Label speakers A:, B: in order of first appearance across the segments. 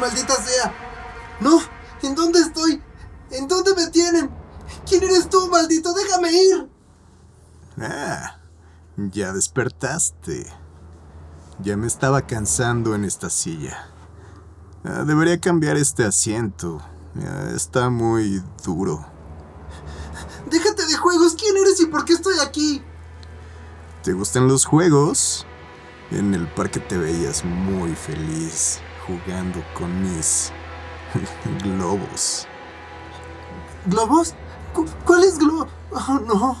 A: ¡Maldita sea! ¡No! ¿En dónde estoy? ¿En dónde me tienen? ¿Quién eres tú, maldito? ¡Déjame ir!
B: Ah, ya despertaste. Ya me estaba cansando en esta silla. Ah, debería cambiar este asiento. Ah, está muy duro.
A: Déjate de juegos. ¿Quién eres y por qué estoy aquí?
B: ¿Te gustan los juegos? En el parque te veías muy feliz jugando con mis globos.
A: ¿Globos? ¿Cu ¿Cuáles globos? Oh, no.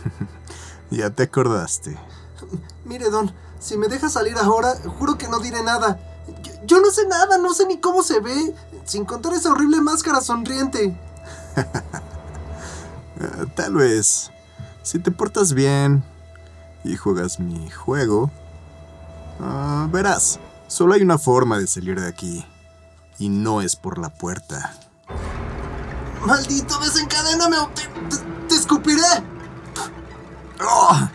B: ya te acordaste.
A: Mire, Don, si me deja salir ahora, juro que no diré nada. Yo, yo no sé nada, no sé ni cómo se ve, sin contar esa horrible máscara sonriente.
B: Ah, tal vez, si te portas bien y juegas mi juego, uh, verás, solo hay una forma de salir de aquí, y no es por la puerta.
A: ¡Maldito, desencadéname o te, te, te escupiré!
B: ¡Oh!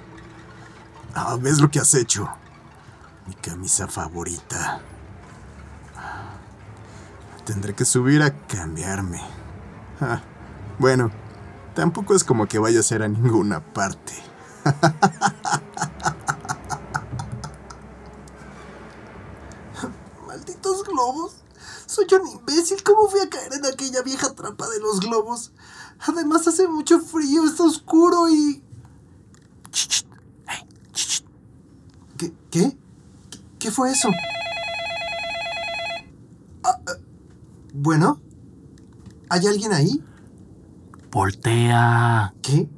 B: Ah, ¿Ves lo que has hecho? Mi camisa favorita. Tendré que subir a cambiarme. Ah, bueno, tampoco es como que vaya a ser a ninguna parte.
A: Malditos globos. Soy un imbécil. ¿Cómo fui a caer en aquella vieja trampa de los globos? Además hace mucho frío, está oscuro y... ¿Qué? ¿Qué? ¿Qué fue eso? Ah, ah, bueno, ¿hay alguien ahí?
C: Voltea.
A: ¿Qué?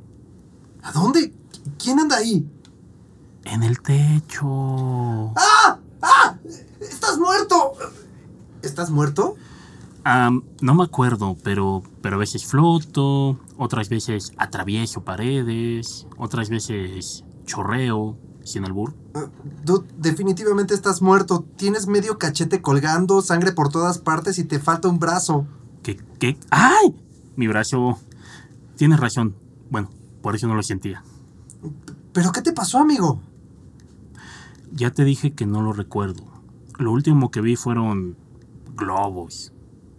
A: ¿A dónde? ¿Quién anda ahí?
C: En el techo.
A: ¡Ah! ¡Ah! ¡Estás muerto! ¿Estás muerto?
C: Um, no me acuerdo, pero, pero a veces floto, otras veces atravieso paredes, otras veces chorreo, sin albur.
A: Uh, dude, definitivamente estás muerto. Tienes medio cachete colgando, sangre por todas partes y te falta un brazo.
C: ¿Qué? ¿Qué? ¡Ay! Mi brazo. Tienes razón. Bueno, por eso no lo sentía.
A: ¿Pero qué te pasó, amigo?
C: Ya te dije que no lo recuerdo. Lo último que vi fueron globos.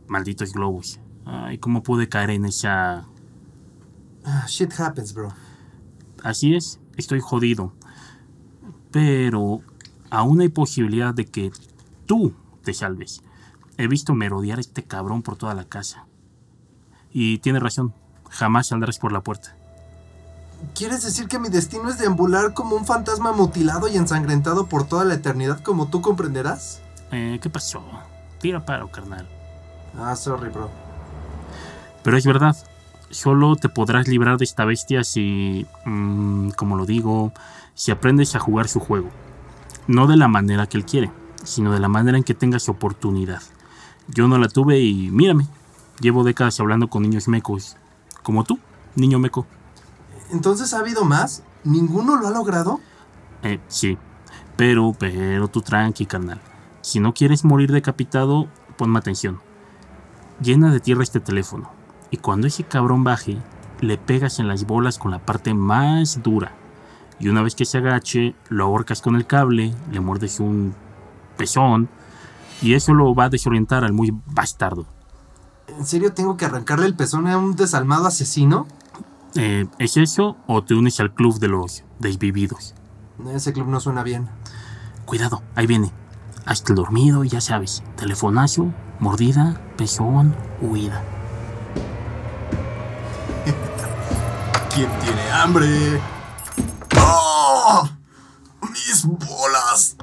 C: Malditos globos. Ay, ¿cómo pude caer en esa...
A: Ah, shit happens, bro.
C: Así es, estoy jodido. Pero aún hay posibilidad de que tú te salves. He visto merodear a este cabrón por toda la casa. Y tiene razón, jamás saldrás por la puerta.
A: ¿Quieres decir que mi destino es deambular como un fantasma mutilado y ensangrentado por toda la eternidad como tú comprenderás?
C: Eh, ¿Qué pasó? Tira paro, carnal.
A: Ah, sorry, bro.
C: Pero es verdad, solo te podrás librar de esta bestia si, mmm, como lo digo, si aprendes a jugar su juego. No de la manera que él quiere, sino de la manera en que tengas oportunidad. Yo no la tuve y mírame, llevo décadas hablando con niños mecos, como tú, niño meco.
A: ¿Entonces ha habido más? ¿Ninguno lo ha logrado?
C: Eh, sí, pero, pero tú tranqui, carnal. Si no quieres morir decapitado, ponme atención. Llena de tierra este teléfono, y cuando ese cabrón baje, le pegas en las bolas con la parte más dura. Y una vez que se agache, lo ahorcas con el cable, le muerdes un pezón, y eso lo va a desorientar al muy bastardo.
A: ¿En serio tengo que arrancarle el pezón a un desalmado asesino?
C: Eh, ¿Es eso o te unes al club de los desvividos?
A: Ese club no suena bien.
C: Cuidado, ahí viene. Hasta el dormido, ya sabes. Telefonazo, mordida, pezón, huida.
B: ¿Quién tiene hambre? ¡Oh! ¡Mis bolas!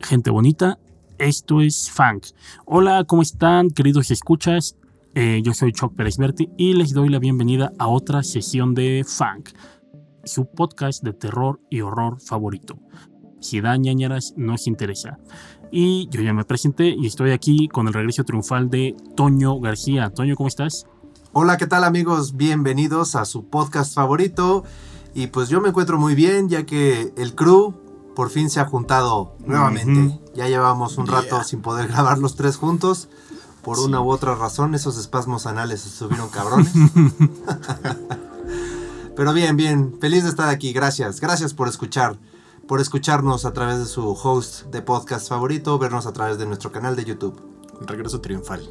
C: Gente bonita, esto es Funk. Hola, ¿cómo están, queridos escuchas? Eh, yo soy Chuck Pérez Berti y les doy la bienvenida a otra sesión de Funk, su podcast de terror y horror favorito. Si da ñañaras, no os interesa. Y yo ya me presenté y estoy aquí con el regreso triunfal de Toño García. Toño, ¿cómo estás?
A: Hola, ¿qué tal amigos? Bienvenidos a su podcast favorito. Y pues yo me encuentro muy bien ya que el crew por fin se ha juntado nuevamente. Uh -huh. Ya llevamos un rato yeah. sin poder grabar los tres juntos. Por sí. una u otra razón, esos espasmos anales se subieron cabrones. Pero bien, bien, feliz de estar aquí, gracias. Gracias por escuchar. por escucharnos a través de su host de podcast favorito, vernos a través de nuestro canal de YouTube.
B: Regreso triunfal.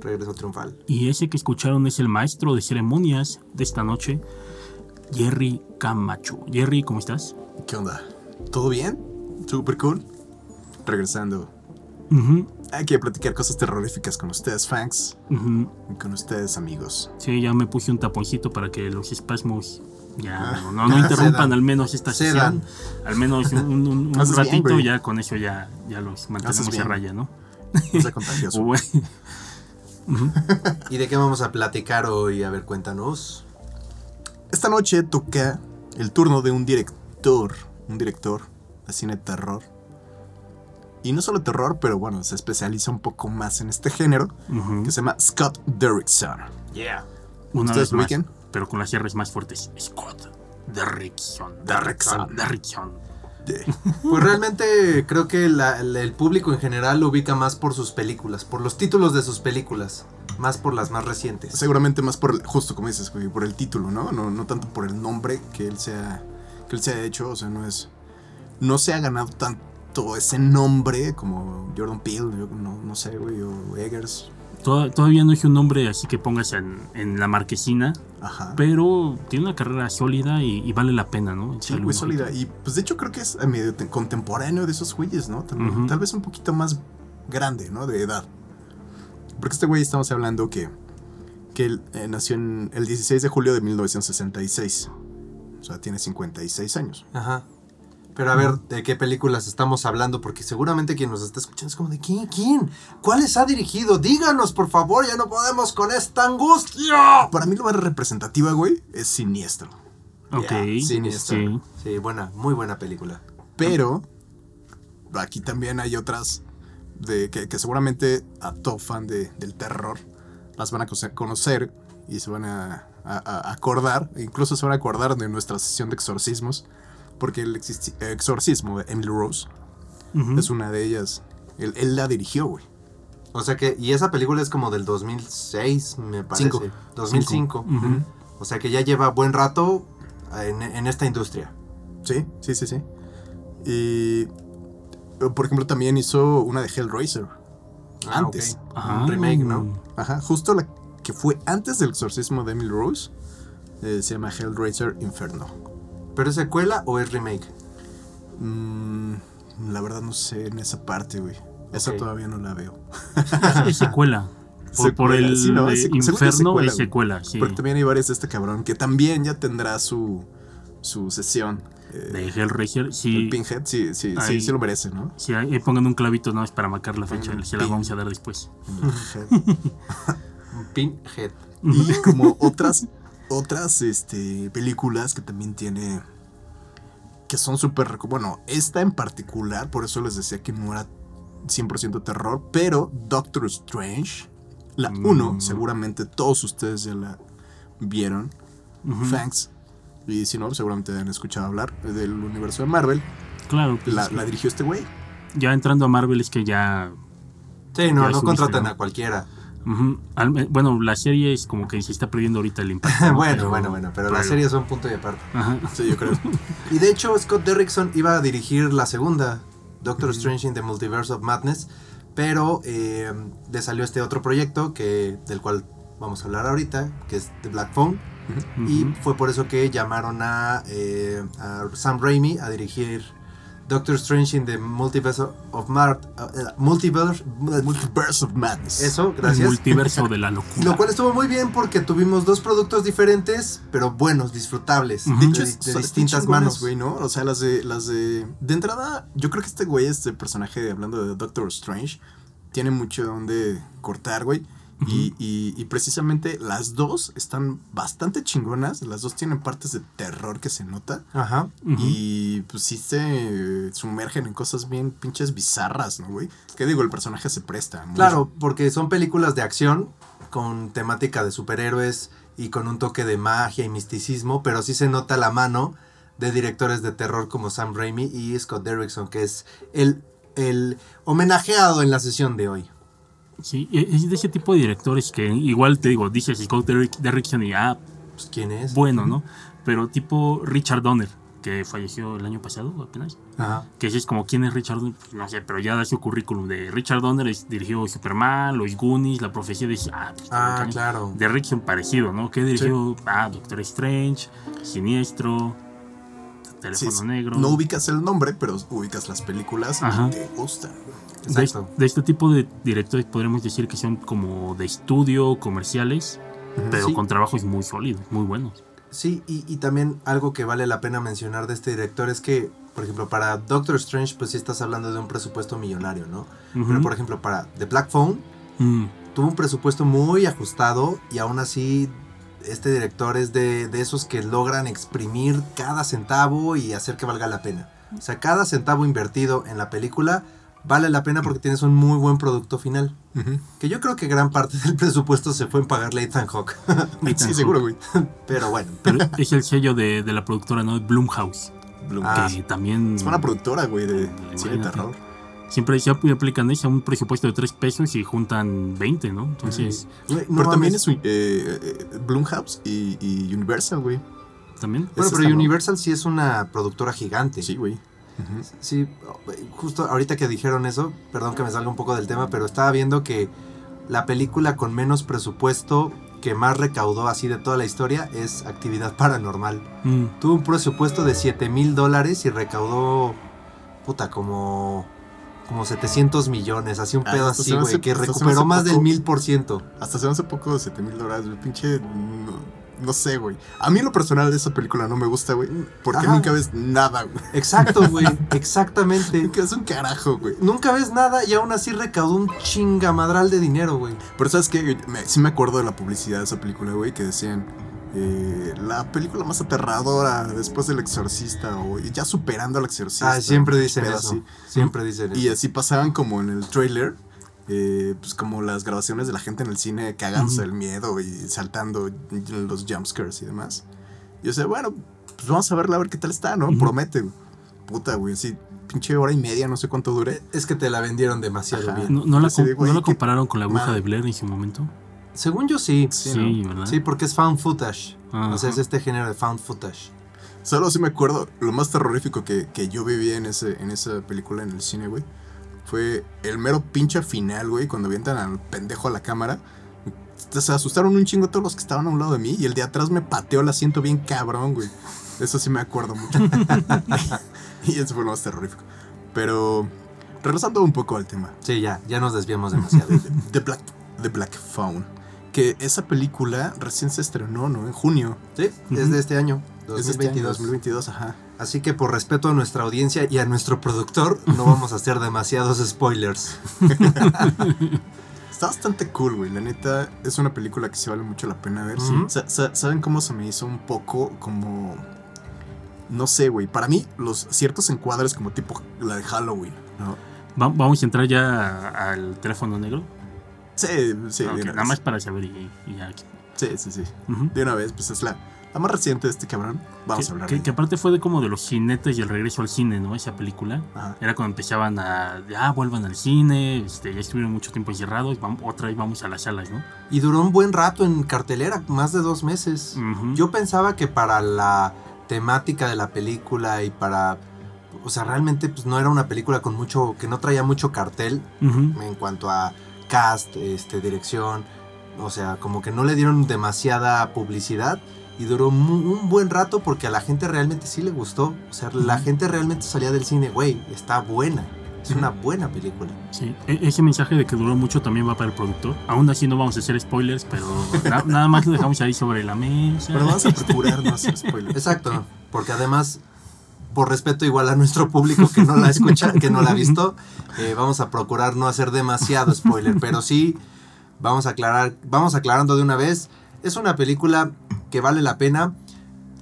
A: Regreso triunfal.
C: Y ese que escucharon es el maestro de ceremonias de esta noche, Jerry Camacho. Jerry, ¿cómo estás?
B: ¿Qué onda? ¿Todo bien? Super cool. Regresando.
C: Ujú,
B: Aquí a platicar cosas terroríficas con ustedes, fans. Y con ustedes, amigos.
C: Sí, ya me puse un taponcito para que los espasmos ya
B: Ah,
C: no, no, no interrumpan al menos esta sesión. Al menos un, un- un- un
B: Haces bien,
C: ratito, ya con eso ya, ya los mantenemos a raya, ¿no?
B: No sea contagioso.
A: ¿Y de qué vamos a platicar hoy? A ver, cuéntanos.
B: Esta noche toca el turno de un director. Un director de cine terror. Y no solo terror, pero bueno, se especializa un poco más en este género. Que se llama Scott Derrickson.
A: Yeah.
C: Una
B: ¿Ustedes
C: vez
B: lo
C: más,
B: ubican?
C: pero con las R's más fuertes. Scott Derrickson.
B: Derrickson.
C: Derrickson.
B: De-
A: Pues realmente creo que la- la- el público en general lo ubica más por sus películas, por los títulos de sus películas, más por las más recientes.
B: Seguramente más por, el- justo como dices, güey, por el título, ¿no? ¿no? No tanto por el nombre que él se ha, que él se ha hecho. O sea, no es. No se ha ganado tanto ese nombre como Jordan Peele, yo no, no sé, güey, o Eggers.
C: Toda- Todavía no es un nombre así que pongas en, en la marquesina,
B: Ajá.
C: pero tiene una carrera sólida y, y vale la pena, ¿no?
B: Sí, güey, sólida. Y pues de hecho creo que es a medio te- contemporáneo de esos güeyes, ¿no? También. Tal vez un poquito más grande, ¿no? De edad. Porque este güey estamos hablando que, que él eh, nació en el 16 de julio de 1966. O sea, tiene 56 años.
A: Ajá. Pero a ver, ¿de qué películas estamos hablando? Porque seguramente quien nos está escuchando es como de ¿quién? ¿Quién? ¿Cuáles ha dirigido? Díganos, por favor, ya no podemos con esta angustia.
B: Para mí lo más representativa, güey, es Siniestro.
C: Ok.
A: Yeah, Sinister.
C: Sí.
A: Sí, buena, muy buena película.
B: Pero aquí también hay otras de que, que seguramente a todo fan de- del terror las van a conocer y se van a, a- a acordar, e incluso se van a acordar de nuestra sesión de exorcismos, porque el exorcismo de Emily Rose es una de ellas. Él, él la dirigió, güey.
A: O sea que, y esa película es como del 2006, me parece.
B: Cinco.
A: 2005.
C: Ujú.
A: O sea que ya lleva buen rato en, en esta industria.
B: Sí, sí, sí, sí. Y, por ejemplo, también hizo una de Hellraiser.
A: Ah,
B: Antes.
A: ok.
C: Ah,
A: Un remake, ¿no?
B: Ajá, justo la que fue antes del exorcismo de Emily Rose. eh, se llama Hellraiser Inferno.
A: ¿Pero es secuela o es remake?
B: Mm, la verdad no sé en esa parte, güey. Esa todavía no la veo.
C: Es secuela. Por, el
B: sí, no, es
C: eh, infierno
B: secuela,
C: es secuela, sí.
B: Porque también hay varias de este cabrón que también ya tendrá su, su sesión. eh,
C: De Hellraiser, sí.
B: el Pinhead, sí, sí, sí, sí lo merece, ¿no?
C: Sí, ahí pongan un clavito, no es para marcar la fecha,
B: Pongan
C: se la vamos a dar después.
B: Pinhead. Y como otras, otras este, películas que también tiene. Que son súper. Bueno, esta en particular, por eso les decía que no era 100% terror, pero Doctor Strange, la
C: Mm.
B: 1, seguramente todos ustedes ya la vieron.
C: Ujú.
B: Thanks. Y si no, seguramente han escuchado hablar del universo de Marvel.
C: Claro, pues,
B: La,
C: es que
B: la dirigió este güey.
C: ya entrando a Marvel es que ya...
A: Sí, no,
C: Ya
A: no contratan a cualquiera.
C: Bueno, la serie es como que se está perdiendo ahorita el impacto. ¿no?
A: bueno,
C: Pero-
A: bueno, bueno, pero las
C: pero-
A: series son punto y aparte.
C: Ajá.
B: Sí, yo creo.
A: Y de hecho, Scott Derrickson iba a dirigir la segunda, Doctor Strange in the Multiverse of Madness, pero eh, le salió este otro proyecto que, del cual vamos a hablar ahorita, que es The Black Phone, y fue por eso que llamaron a, eh, a Sam Raimi a dirigir Doctor Strange in the Multiverse of Mad Multiverse,
B: Multiverse of Madness.
A: eso,
C: El
A: gracias.
C: multiverso de la locura.
A: Lo cual estuvo muy bien porque tuvimos dos productos diferentes, pero buenos, disfrutables.
B: De
A: de,
B: hecho,
A: de distintas manos.
B: güey, ¿no? O sea, las de, las de... De entrada, yo creo que este güey, este personaje, hablando de Doctor Strange, tiene mucho donde cortar, güey. Y, y- y precisamente las dos están bastante chingonas. Las dos tienen partes de terror que se nota.
A: Ajá.
B: Y pues sí se sumergen en cosas bien pinches bizarras, ¿no, güey? Que digo, el personaje se presta. muy-
A: Claro, porque son películas de acción con temática de superhéroes y con un toque de magia y misticismo, pero sí se nota la mano de directores de terror como Sam Raimi y Scott Derrickson, que es el, el homenajeado en la sesión de hoy.
C: Sí, e- es de ese tipo de directores que igual te digo, dices Scott Derrick- Derrickson y ah,
A: Pues, ¿Quién es?
C: bueno, ¿no? Pero tipo Richard Donner. que falleció el año pasado apenas.
A: Ajá.
C: Que ese es como quién es Richard Donner, no sé, pero ya da su currículum de Richard Donner es- dirigió Superman, Los Goonies, La Profecía de ah, pues,
A: Ah, claro.
C: De Rickson parecido, ¿no? Que dirigió ah, Doctor Strange, Siniestro, Teléfono
B: Sí.
C: Negro.
B: No ubicas el nombre, pero ubicas las películas
C: Ajá.
B: y te gustan.
C: de,
A: Exacto.
C: de este tipo de directores podríamos decir que son como de estudio, comerciales, pero
A: Sí.
C: con trabajos muy sólidos, muy buenos.
A: Sí, y, y también algo que vale la pena mencionar de este director es que, por ejemplo, para Doctor Strange, pues sí estás hablando de un presupuesto millonario, ¿no? Pero, por ejemplo, para The Black Phone,
C: Mm,
A: tuvo un presupuesto muy ajustado y aún así este director es de, de esos que logran exprimir cada centavo y hacer que valga la pena. O sea, cada centavo invertido en la película vale la pena porque tienes un muy buen producto final. Que yo creo que gran parte del presupuesto se fue en pagarle a Ethan Hawke.
B: Sí, seguro, güey.
A: Pero bueno.
C: pero es el sello de, de la productora, ¿no? Blumhouse.
B: Bloom.
A: Ah,
C: que también
B: es buena productora, güey, de cine de terror.
C: Siempre se aplican eso, un presupuesto de 3 pesos y juntan 20, ¿no? Entonces,
A: no
B: pero también es eh, eh, Blumhouse y, y Universal, güey.
C: también.
A: Bueno, pero. Universal sí es una productora gigante.
B: Sí, güey.
A: Sí, justo ahorita que dijeron eso, perdón que me salga un poco del tema, pero estaba viendo que la película con menos presupuesto que más recaudó así de toda la historia es Actividad Paranormal.
C: Mm,
A: Tuvo un presupuesto de 7 mil dólares y recaudó, puta, como, como 700 millones, así un
B: Ah,
A: pedo así, güey,
B: hace-
A: que recuperó
B: hace
A: más del mil por ciento.
B: Hasta se me hace poco de 7 mil dólares, güey. Pinche. No, no sé, güey. A mí, lo personal de esa película no me gusta, güey. Porque
A: Ajá.
B: nunca ves nada, güey.
A: Exacto, güey, exactamente.
B: Nunca es un carajo, güey.
A: Nunca ves nada y aún así recaudó un chingamadral de dinero, güey.
B: Pero sabes que sí me acuerdo de la publicidad de esa película, güey, que decían eh, la película más aterradora después del exorcista o ya superando al exorcista.
A: Ah, siempre dicen eso.
B: así.
A: Siempre dicen eso.
B: Y así pasaban como en el trailer, eh, pues como las grabaciones de la gente en el cine cagándose del miedo y saltando los jumpscares y demás. Yo sé, bueno, pues vamos a verla a ver qué tal está, ¿no?
C: Ujú.
B: Promete, güey. Puta, güey, así pinche hora y media, no sé cuánto dure.
A: Es que te la vendieron demasiado
B: Ajá.
A: bien.
C: ¿No, no la, com-
B: güey,
C: ¿no la compararon con la bruja de Blair en su momento?
A: Según yo sí.
B: Sí,
C: Sí,
B: ¿no?
C: ¿verdad?
A: Sí, porque es found footage.
C: Ajá.
A: O sea, es este género de found footage.
B: Solo sí me acuerdo, lo más terrorífico que, que yo viví en, ese, en esa película en el cine, güey, fue el mero pinche final, güey, cuando avientan al pendejo a la cámara. Se asustaron un chingo todos los que estaban a un lado de mí y el de atrás me pateó el asiento bien cabrón, güey. Eso sí me acuerdo mucho. y eso fue lo más terrorífico. Pero, regresando un poco al tema.
A: Sí, ya, ya nos desviamos demasiado.
B: The Black, The Black Phone. Que esa película recién se estrenó, ¿no? En junio.
A: sí, es este año,
B: Es de este año,
A: 2022.
B: 2022, ajá.
A: Así que por respeto a nuestra audiencia y a nuestro productor, no vamos a hacer demasiados spoilers.
B: Está bastante cool, güey. La neta, es una película que se vale mucho la pena ver.
A: Ujú.
B: Sa- sa- ¿Saben cómo se me hizo un poco como... No sé, güey. Para mí, los ciertos encuadres como tipo la de Halloween, ¿no?
C: Va- vamos a entrar ya al teléfono negro.
B: Sí, sí,
C: Ok,
B: de una
C: nada más para saber y, y ya.
B: Sí, sí, sí. De una vez, pues es la, la más reciente de este cabrón. Vamos
C: que,
B: a hablar
C: que- aparte fue de como de los jinetes y el regreso al cine, ¿no? Esa película.
B: Ajá.
C: Era cuando empezaban a, ah, vuelvan al cine, este, ya estuvieron mucho tiempo encerrados, otra vez vamos a las salas, ¿no?
A: Y duró un buen rato en cartelera, más de dos meses. Yo pensaba que para la temática de la película y para... O sea, realmente pues, no era una película con mucho... que no traía mucho cartel en cuanto a cast, este, dirección. O sea, como que no le dieron demasiada publicidad y duró un buen rato porque a la gente realmente sí le gustó. O sea, la gente realmente salía del cine, güey, está buena. Es una buena película.
C: Sí, e- ese mensaje de que duró mucho también va para el productor. Aún así no vamos a hacer spoilers, pero na- nada más lo dejamos ahí sobre la mesa.
B: Pero vamos a procurar no hacer spoilers.
A: Exacto, porque además, por respeto igual a nuestro público que no la escucha, que no la ha visto, eh, vamos a procurar no hacer demasiado spoiler, pero sí vamos a aclarar, vamos aclarando de una vez, es una película que vale la pena.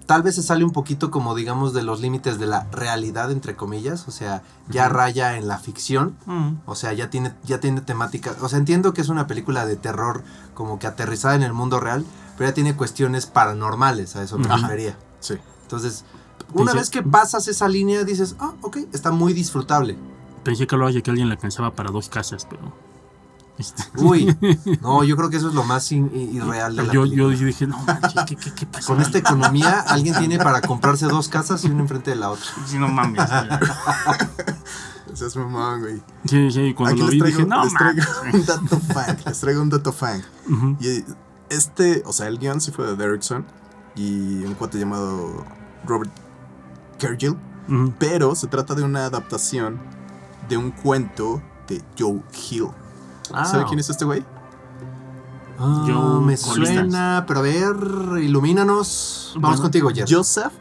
A: Tal vez se sale un poquito como digamos de los límites de la realidad entre comillas, o sea, ya raya en la ficción,
C: Mm,
A: o sea, ya tiene, ya tiene temática. O sea, entiendo que es una película de terror como que aterrizada en el mundo real, pero ya tiene cuestiones paranormales, a eso me refería.
B: Sí.
A: Entonces, una vez que pasas esa línea, dices, ah, ok, está muy disfrutable.
C: Pensé que de que alguien la alcanzaba para dos casas, pero Este,
A: Uy, no, yo creo que eso es lo más in- irreal de la
C: yo,
A: película.
C: yo dije, no manches, ¿qué, qué, qué pasa?
A: Con esta economía, alguien tiene para comprarse dos casas y una enfrente de la otra.
C: Sí, no mames.
B: Seas mamón, güey.
C: Sí, sí, cuando
B: Aquí
C: lo vi
B: traigo,
C: dije, no
B: les traigo
C: mames.
B: un dato fan. Les traigo un dato fan.
C: Ujú.
B: Y este, o sea, el guion sí fue de Derrickson y un cuate llamado Robert Kergill,
C: Ujú.
B: pero se trata de una adaptación de un cuento de Joe Hill. ¿Sabe quién es este güey?
A: Ah,
C: Yo-
A: me suena, pero a ver, ilumínanos. Vamos
C: Bueno,
A: contigo, Jeff.
B: Joseph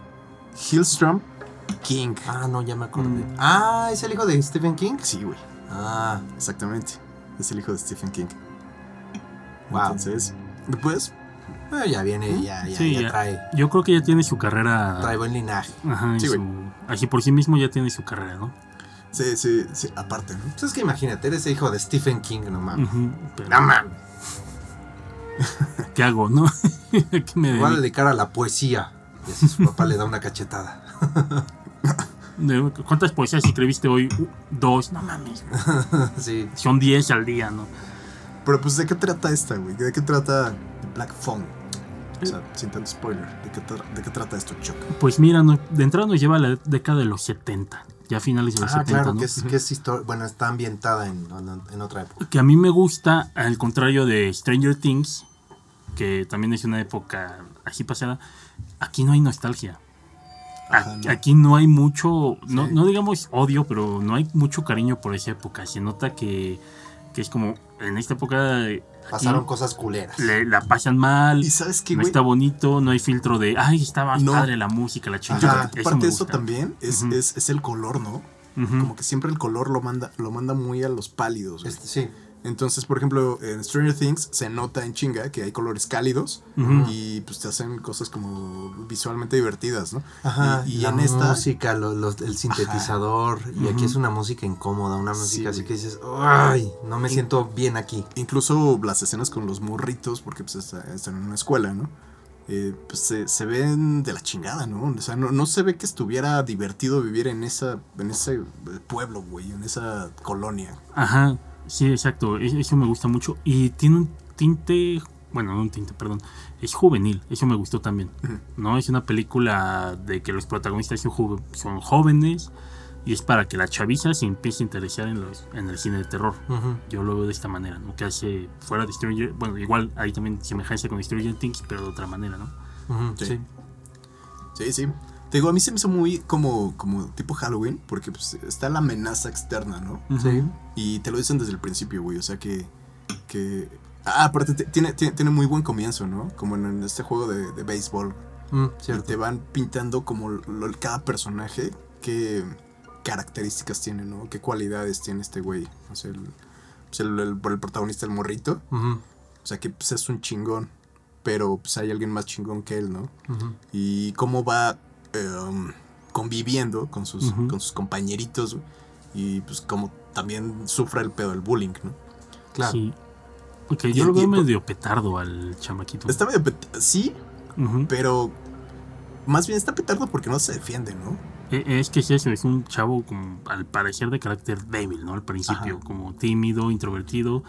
B: Hillstrom King.
A: Ah, no, ya me acordé.
C: Mm.
A: Ah, ¿es el hijo de Stephen King?
B: Sí, güey,
A: Ah,
B: exactamente. Es el hijo de Stephen King.
A: Wow.
B: Entonces, pues,
A: bueno, ya viene, ya, ya,
C: Sí,
A: ya
C: ya.
A: trae,
C: Yo creo que ya tiene su carrera.
A: trae buen linaje.
C: Ajá,
B: Sí,
C: su- así por sí mismo ya tiene su carrera, ¿no?
B: sí, sí, sí, aparte, ¿no?
A: Pues es que imagínate, eres hijo de Stephen King, no mames.
C: Ujú, pero,
A: No mames.
C: ¿Qué hago, no? ¿Qué me
A: voy a dedicar a la poesía. Y así su papá le da una cachetada.
C: ¿Cuántas poesías escribiste hoy? Uh, dos, no mames.
A: sí.
C: Son diez al día, ¿no?
B: Pero pues, ¿de qué trata esta, güey? ¿De qué trata Black Phone? O sea, sin tanto spoiler, ¿de qué, tra- de qué trata esto, Chuck?
C: Pues mira, no- de entrada nos lleva a la década de los 70, ya finales de los
A: Ah,
C: 70,
A: claro,
C: ¿no?
A: que es, que es historia. Bueno, está ambientada en, en- otra época.
C: Que a mí me gusta, al contrario de Stranger Things, que también es una época así pasada, aquí no hay nostalgia. A-
B: Ajá, ¿no?
C: Aquí no hay mucho, no,
A: Sí.
C: no digamos odio, pero no hay mucho cariño por esa época. Se nota que, que es como, en esta época eh, aquí
A: Pasaron cosas culeras.
C: le- la pasan mal,
B: ¿Y sabes qué,
C: no está bonito, no hay filtro de, ay, está más
B: No.
C: padre la música, la chingada.
B: creo que
C: Eso
B: parte
C: me
B: de eso también es, es, es el color, ¿no? Como que siempre el color lo manda, lo manda muy a los pálidos.
A: Este, sí.
B: Entonces, por ejemplo, en Stranger Things se nota en chinga que hay colores cálidos y pues te hacen cosas como visualmente divertidas, ¿no?
A: Ajá,
B: y, y
A: la
B: en esta
A: música, lo- el sintetizador, y aquí es una música incómoda, una música así que dices, ay, no me siento bien aquí.
B: incluso las escenas con los morritos, porque pues está- están en una escuela, ¿no? Eh, pues se, se ven de la chingada, ¿no? O sea, no, no se ve que estuviera divertido vivir en esa en ese pueblo, güey, en esa colonia.
C: Ajá, sí, exacto. e- Eso me gusta mucho. Y tiene un tinte, bueno, no un tinte, perdón. Es juvenil, eso me gustó también. ¿No? Es una película de que los protagonistas son, jo- son jóvenes y es para que la chaviza se empiece a interesar en, los, en el cine de terror. Yo lo veo de esta manera, ¿no? Que hace fuera de Stranger, bueno, igual hay también semejanza con Stranger Things, pero de otra manera, ¿no?
B: Sí.
A: Sí,
B: sí. Te digo, a mí se me hizo muy como, como tipo Halloween, porque pues, está la amenaza externa, ¿no?
A: Sí.
B: Y te lo dicen desde el principio, güey. O sea que. que ah, aparte, te- tiene, tiene, tiene muy buen comienzo, ¿no? Como en, este juego de, de béisbol.
A: Mm,
B: Y te van pintando como lo- cada personaje, qué características tiene, ¿no? Qué cualidades tiene este güey. O sea, el, pues, el, el- el protagonista, el morrito.
A: Ujú,
B: O sea, que pues, es un chingón. Pero pues hay alguien más chingón que él, ¿no?
A: ujú.
B: y cómo va em, conviviendo con sus,
C: Ujú.
B: con sus compañeritos y pues cómo también sufre el pedo del bullying, ¿no?
A: Claro.
C: Sí. Yo lo veo medio petardo al chamaquito.
B: Está medio pet- sí, pero más bien está petardo porque no se defiende, ¿no?
C: E- Es que es eso, es un chavo como al parecer de carácter débil, ¿no? Al principio,
B: Ajá.
C: como tímido, introvertido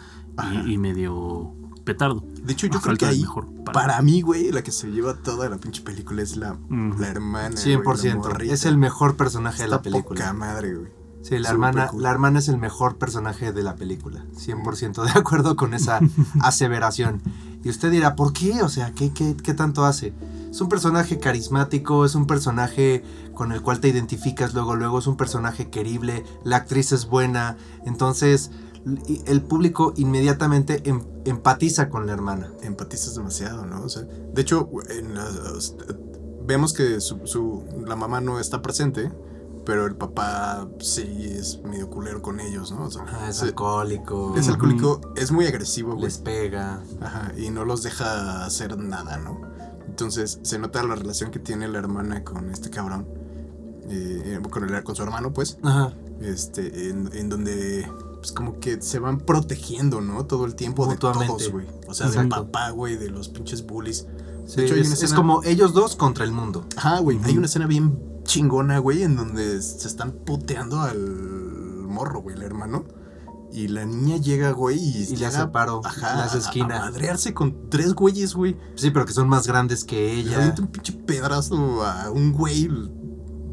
C: y medio petardo.
B: De hecho, yo creo que ahí,
C: mejor para-
B: para mí, güey, la que se lleva toda la pinche película es la, la hermana. güey, la
A: 100%.
B: morrita.
A: Es el mejor personaje de la película.
B: poca madre, güey.
A: Sí, la hermana,
B: cool.
A: la hermana es el mejor personaje de la película. 100% de acuerdo con esa aseveración. Y usted dirá, ¿por qué? O sea, ¿qué, qué, qué tanto hace? Es un personaje carismático, es un personaje con el cual te identificas luego, luego es un personaje querible, la actriz es buena, entonces el público inmediatamente em- empatiza con la hermana.
B: empatizas demasiado, ¿no? O sea, de hecho, en vemos que su, su- la mamá no está presente, pero el papá sí es medio culero con ellos, ¿no? O sea,
A: Ah, es alcohólico,
B: es alcohólico, es muy agresivo, güey.
A: les pega.
B: Ajá, y no los deja hacer nada, ¿no? Entonces se nota la relación que tiene la hermana con este cabrón, eh, con, el, con su hermano, pues,
A: Ajá.
B: este, en, en donde pues como que se van protegiendo, ¿no? Todo el tiempo de todos, güey. O sea, del
C: Exacto.
B: papá, güey, de los pinches bullies.
A: Sí,
B: hecho, hay
A: es,
B: una
A: es
B: escena-
A: como ellos dos contra el mundo.
B: Ajá, güey. Hay una escena bien chingona, güey, en donde se están puteando al morro, güey, el hermano. Y la niña llega, güey, y,
A: Y le
B: llega,
A: hace paro, le hace esquina.
B: A, madrearse con tres güeyes, güey.
A: Sí, pero que son más grandes que
B: Le
A: ella.
B: avienta un pinche pedazo a un güey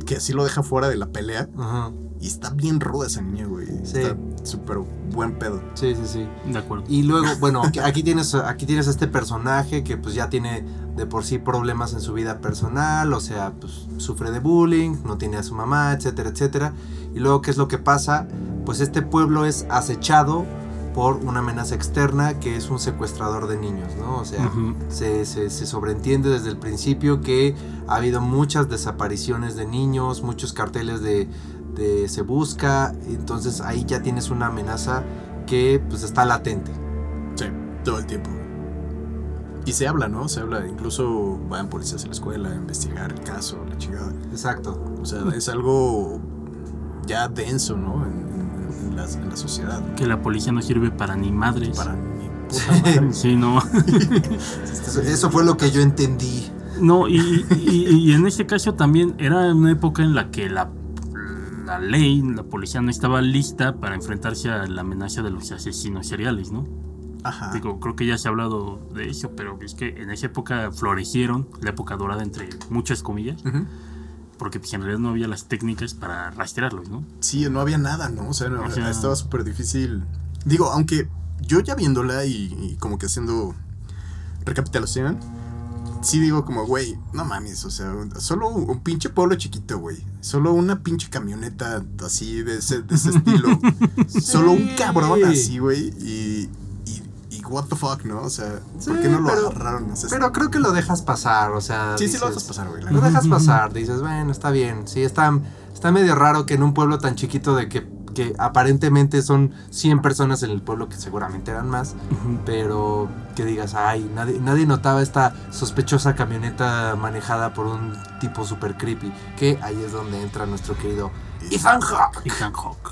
B: que así lo deja fuera de la pelea.
A: Ajá.
B: Y está bien ruda esa niña, güey.
A: Sí.
B: Está súper buen pedo.
A: Sí, sí, sí.
C: De acuerdo.
A: Y luego, bueno, aquí- aquí tienes, aquí tienes a este personaje que pues ya tiene de por sí problemas en su vida personal, o sea, pues sufre de bullying, no tiene a su mamá, etcétera, etcétera. Y luego, ¿qué es lo que pasa? Pues este pueblo es acechado por una amenaza externa que es un secuestrador de niños, ¿no? O sea, se, se- se sobreentiende desde el principio que ha habido muchas desapariciones de niños, muchos carteles de, de se busca, entonces ahí ya tienes una amenaza que pues está latente.
B: Sí, todo el tiempo. Y se habla, ¿no? Se habla, incluso van policías a la escuela a investigar el caso, la chingada.
A: Exacto.
B: O sea, es algo ya denso, ¿no? En, en- en la, en la sociedad.
C: Que la policía no sirve para ni madres.
B: Para mi puta madre.
C: Sí, no.
A: Eso, fue lo que yo entendí.
C: No, y, y- y en este caso también era una época en la que la, la ley, la policía no estaba lista para enfrentarse a la amenaza de los asesinos seriales, ¿no?
B: Ajá.
C: Digo, creo que ya se ha hablado de eso, pero es que en esa época florecieron, la época dorada entre muchas comillas,
B: Ujú.
C: Porque pues, en realidad no había las técnicas para rastrearlos, ¿no?
B: Sí, no había nada, ¿no? O sea, no-
C: O sea-
B: estaba súper difícil. Digo, aunque yo ya viéndola y, y como que haciendo recapitulación, sí digo como, güey, no mames, o sea, solo un, un pinche pueblo chiquito, güey. Solo una pinche camioneta así de ese, de ese estilo. Solo un cabrón así, güey. Y, y, what the fuck, ¿no? O sea, ¿por qué no lo
A: pero-
B: agarraron? O sea,
A: Pero creo que lo dejas pasar, o sea.
B: sí, sí lo
A: dices-
B: dejas pasar, güey.
A: Lo dejas pasar, dices, bueno, está bien. Sí, está, está medio raro que en un pueblo tan chiquito de que, que aparentemente son 100 personas en el pueblo, que seguramente eran más, pero que digas, ay, nadie, nadie notaba esta sospechosa camioneta manejada por un tipo super creepy. Que ahí es donde entra nuestro querido Ethan Hawke.
C: Ethan Hawke.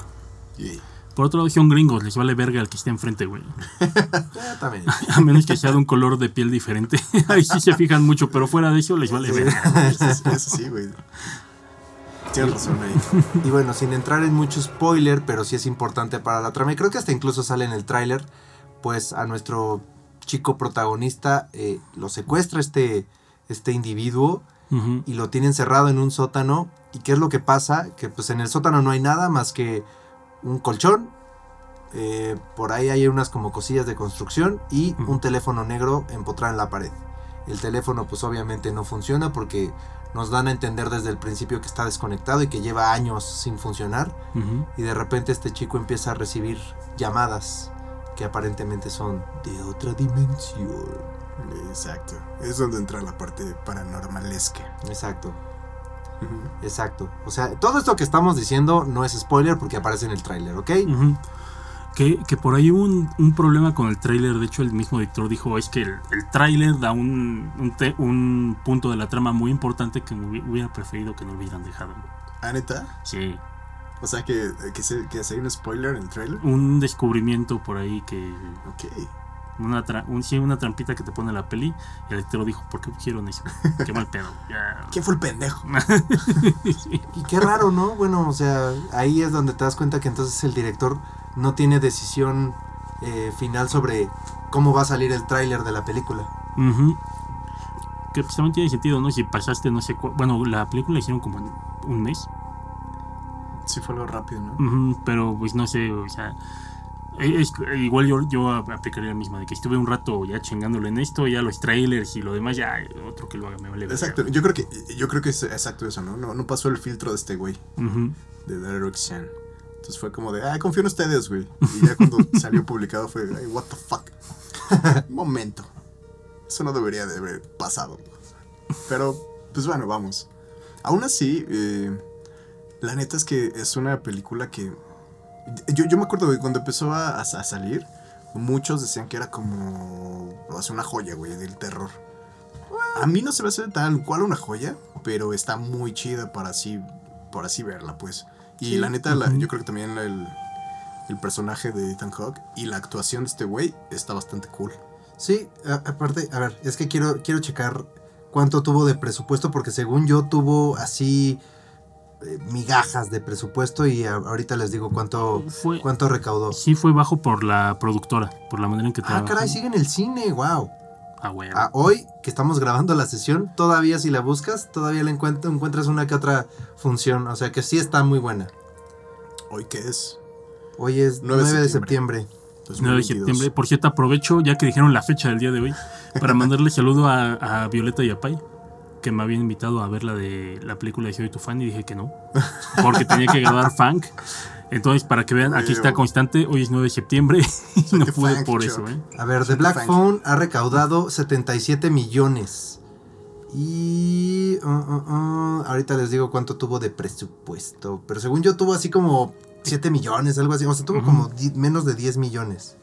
B: Sí.
C: Por otro lado, son gringos, les vale verga el que esté enfrente, güey.
A: También.
C: A menos que sea de un color de piel diferente. Ahí sí se fijan mucho, pero fuera de eso les vale verga.
B: Eso, sí- eso sí, güey. Tienes razón ahí.
A: Y bueno, sin entrar en mucho spoiler, pero sí es importante para la trama. Y creo que hasta incluso sale en el tráiler. Pues a nuestro chico protagonista eh, lo secuestra este, este individuo y lo tiene encerrado en un sótano. ¿Y qué es lo que pasa? Que pues en el sótano no hay nada más que un colchón. eh, por ahí hay unas como cosillas de construcción y un teléfono negro empotrado en la pared. El teléfono pues obviamente no funciona porque nos dan a entender desde el principio que está desconectado y que lleva años sin funcionar. Y de repente este chico empieza a recibir llamadas que aparentemente son de otra dimensión.
B: Exacto. Es donde entra la parte paranormalesca.
A: Exacto, Exacto. O sea, todo esto que estamos diciendo no es spoiler porque aparece en el tráiler, ¿ok?
C: Que, que por ahí hubo un, un problema con el tráiler. De hecho, el mismo director dijo: Es que el, el tráiler da un, un, te- un punto de la trama muy importante que hubiera preferido que no hubieran dejado.
B: ¿Ah, neta?
C: Sí,
B: O sea, que, que, se, que se hay un spoiler en el trailer.
C: un descubrimiento por ahí que.
B: Ok.
C: Una, tra- un, sí, una trampita que te pone la peli. Y el director dijo: ¿Por qué pusieron eso? Qué mal pedo.
B: ¿Quién fue el pendejo?
A: Y qué raro, ¿no? Bueno, o sea, ahí es donde te das cuenta que entonces el director no tiene decisión eh, final sobre cómo va a salir el tráiler de la película.
C: Ujú. Que pues también tiene sentido, ¿no? Si pasaste, no sé cu- Bueno, la película la hicieron como en un mes.
B: Sí, fue algo rápido, ¿no?
C: Pero pues no sé, o sea. E- es- igual yo, yo aplicaría la misma, de que estuve un rato ya chingándole en esto, ya los trailers y lo demás, ya otro que lo haga me vale.
B: Exacto. Yo creo que yo creo que es exacto eso, ¿no? No, no pasó el filtro de este güey, de Derek Chan. Entonces fue como de, ah, confío en ustedes, güey. Y ya cuando salió publicado fue, ay, what the fuck. Momento. Eso no debería de haber pasado. Pero, pues bueno, vamos. Aún así, eh, la neta es que es una película que... Yo, yo me acuerdo, güey, cuando empezó a, a salir, muchos decían que era como... O sea, una joya, güey, del terror. A mí no se me hace tal cual una joya, pero está muy chida para así, por así verla, pues. Y
A: Sí.
B: la neta, la- yo creo que también el, el personaje de Ethan Hawke y la actuación de este güey está bastante cool.
A: Sí, a- aparte, a ver, es que quiero, quiero checar cuánto tuvo de presupuesto, porque según yo tuvo así migajas de presupuesto y a- ahorita les digo cuánto,
C: Fue,
A: cuánto recaudó.
C: sí fue bajo por la productora, por la manera en que
A: Ah,
C: trabaja.
A: caray, sigue en el cine, wow.
C: Ah, bueno.
A: Ah, hoy que estamos grabando la sesión, todavía si la buscas, todavía la encuent- encuentras una que otra función. O sea que sí está muy buena.
B: ¿Hoy qué es?
A: Hoy es 9,
B: 9 de
A: de septiembre.
C: 9 de septiembre. Por cierto, aprovecho, ya que dijeron la fecha del día de hoy, para mandarle saludo a, a Violeta y a Pai, que me habían invitado a ver la de la película de Soy tu fan y dije que no, porque tenía que grabar funk. Entonces, para que vean, aquí está constante, hoy es 9 de septiembre y no pude
B: funk,
C: por eso, ¿eh?
A: A ver, The Black. Phone ha recaudado 77 millones. Y uh, uh, uh, ahorita les digo cuánto tuvo de presupuesto. Pero según yo tuvo así como 7 millones, algo así. O sea, tuvo como di- menos de 10 millones.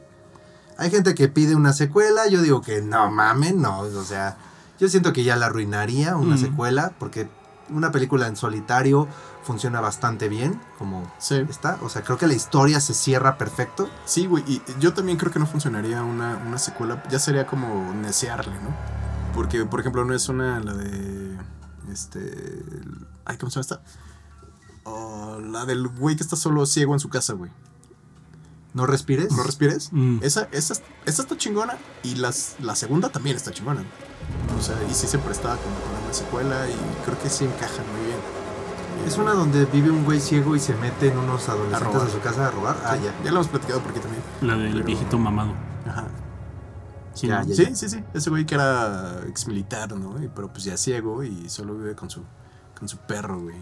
A: Hay gente que pide una secuela. Yo digo que no mamen, no. O sea, yo siento que ya la arruinaría una
C: Mm.
A: secuela. Porque una película en solitario funciona bastante bien. Como
B: Sí,
A: está. O sea, creo que la historia se cierra perfecto.
B: sí, güey. Y yo también creo que no funcionaría una, una secuela. Ya sería como necearle, ¿no? Porque, por ejemplo, no es una, la de. Este. Ay, ¿cómo se llama esta? Oh, la del güey que está solo ciego en su casa, güey.
A: ¿No respires?
B: ¿No respires?
C: Mm.
B: Esa, esa, esa está chingona y las, la segunda también está chingona. O sea, y sí se prestaba como para una secuela y creo que sí encaja muy bien.
A: Es una donde vive un güey ciego y se mete en unos adolescentes a su casa a robar. Ah,
B: Sí,
A: ya.
B: Ya lo hemos platicado por aquí también.
C: La del
B: Pero-
C: viejito mamado.
B: Ajá.
C: Sí,
A: Ya,
C: ¿no?
A: ya.
B: Sí, sí, sí. Ese güey que era ex militar, ¿no? Y- pero pues ya ciego y solo vive con su, con su perro, güey.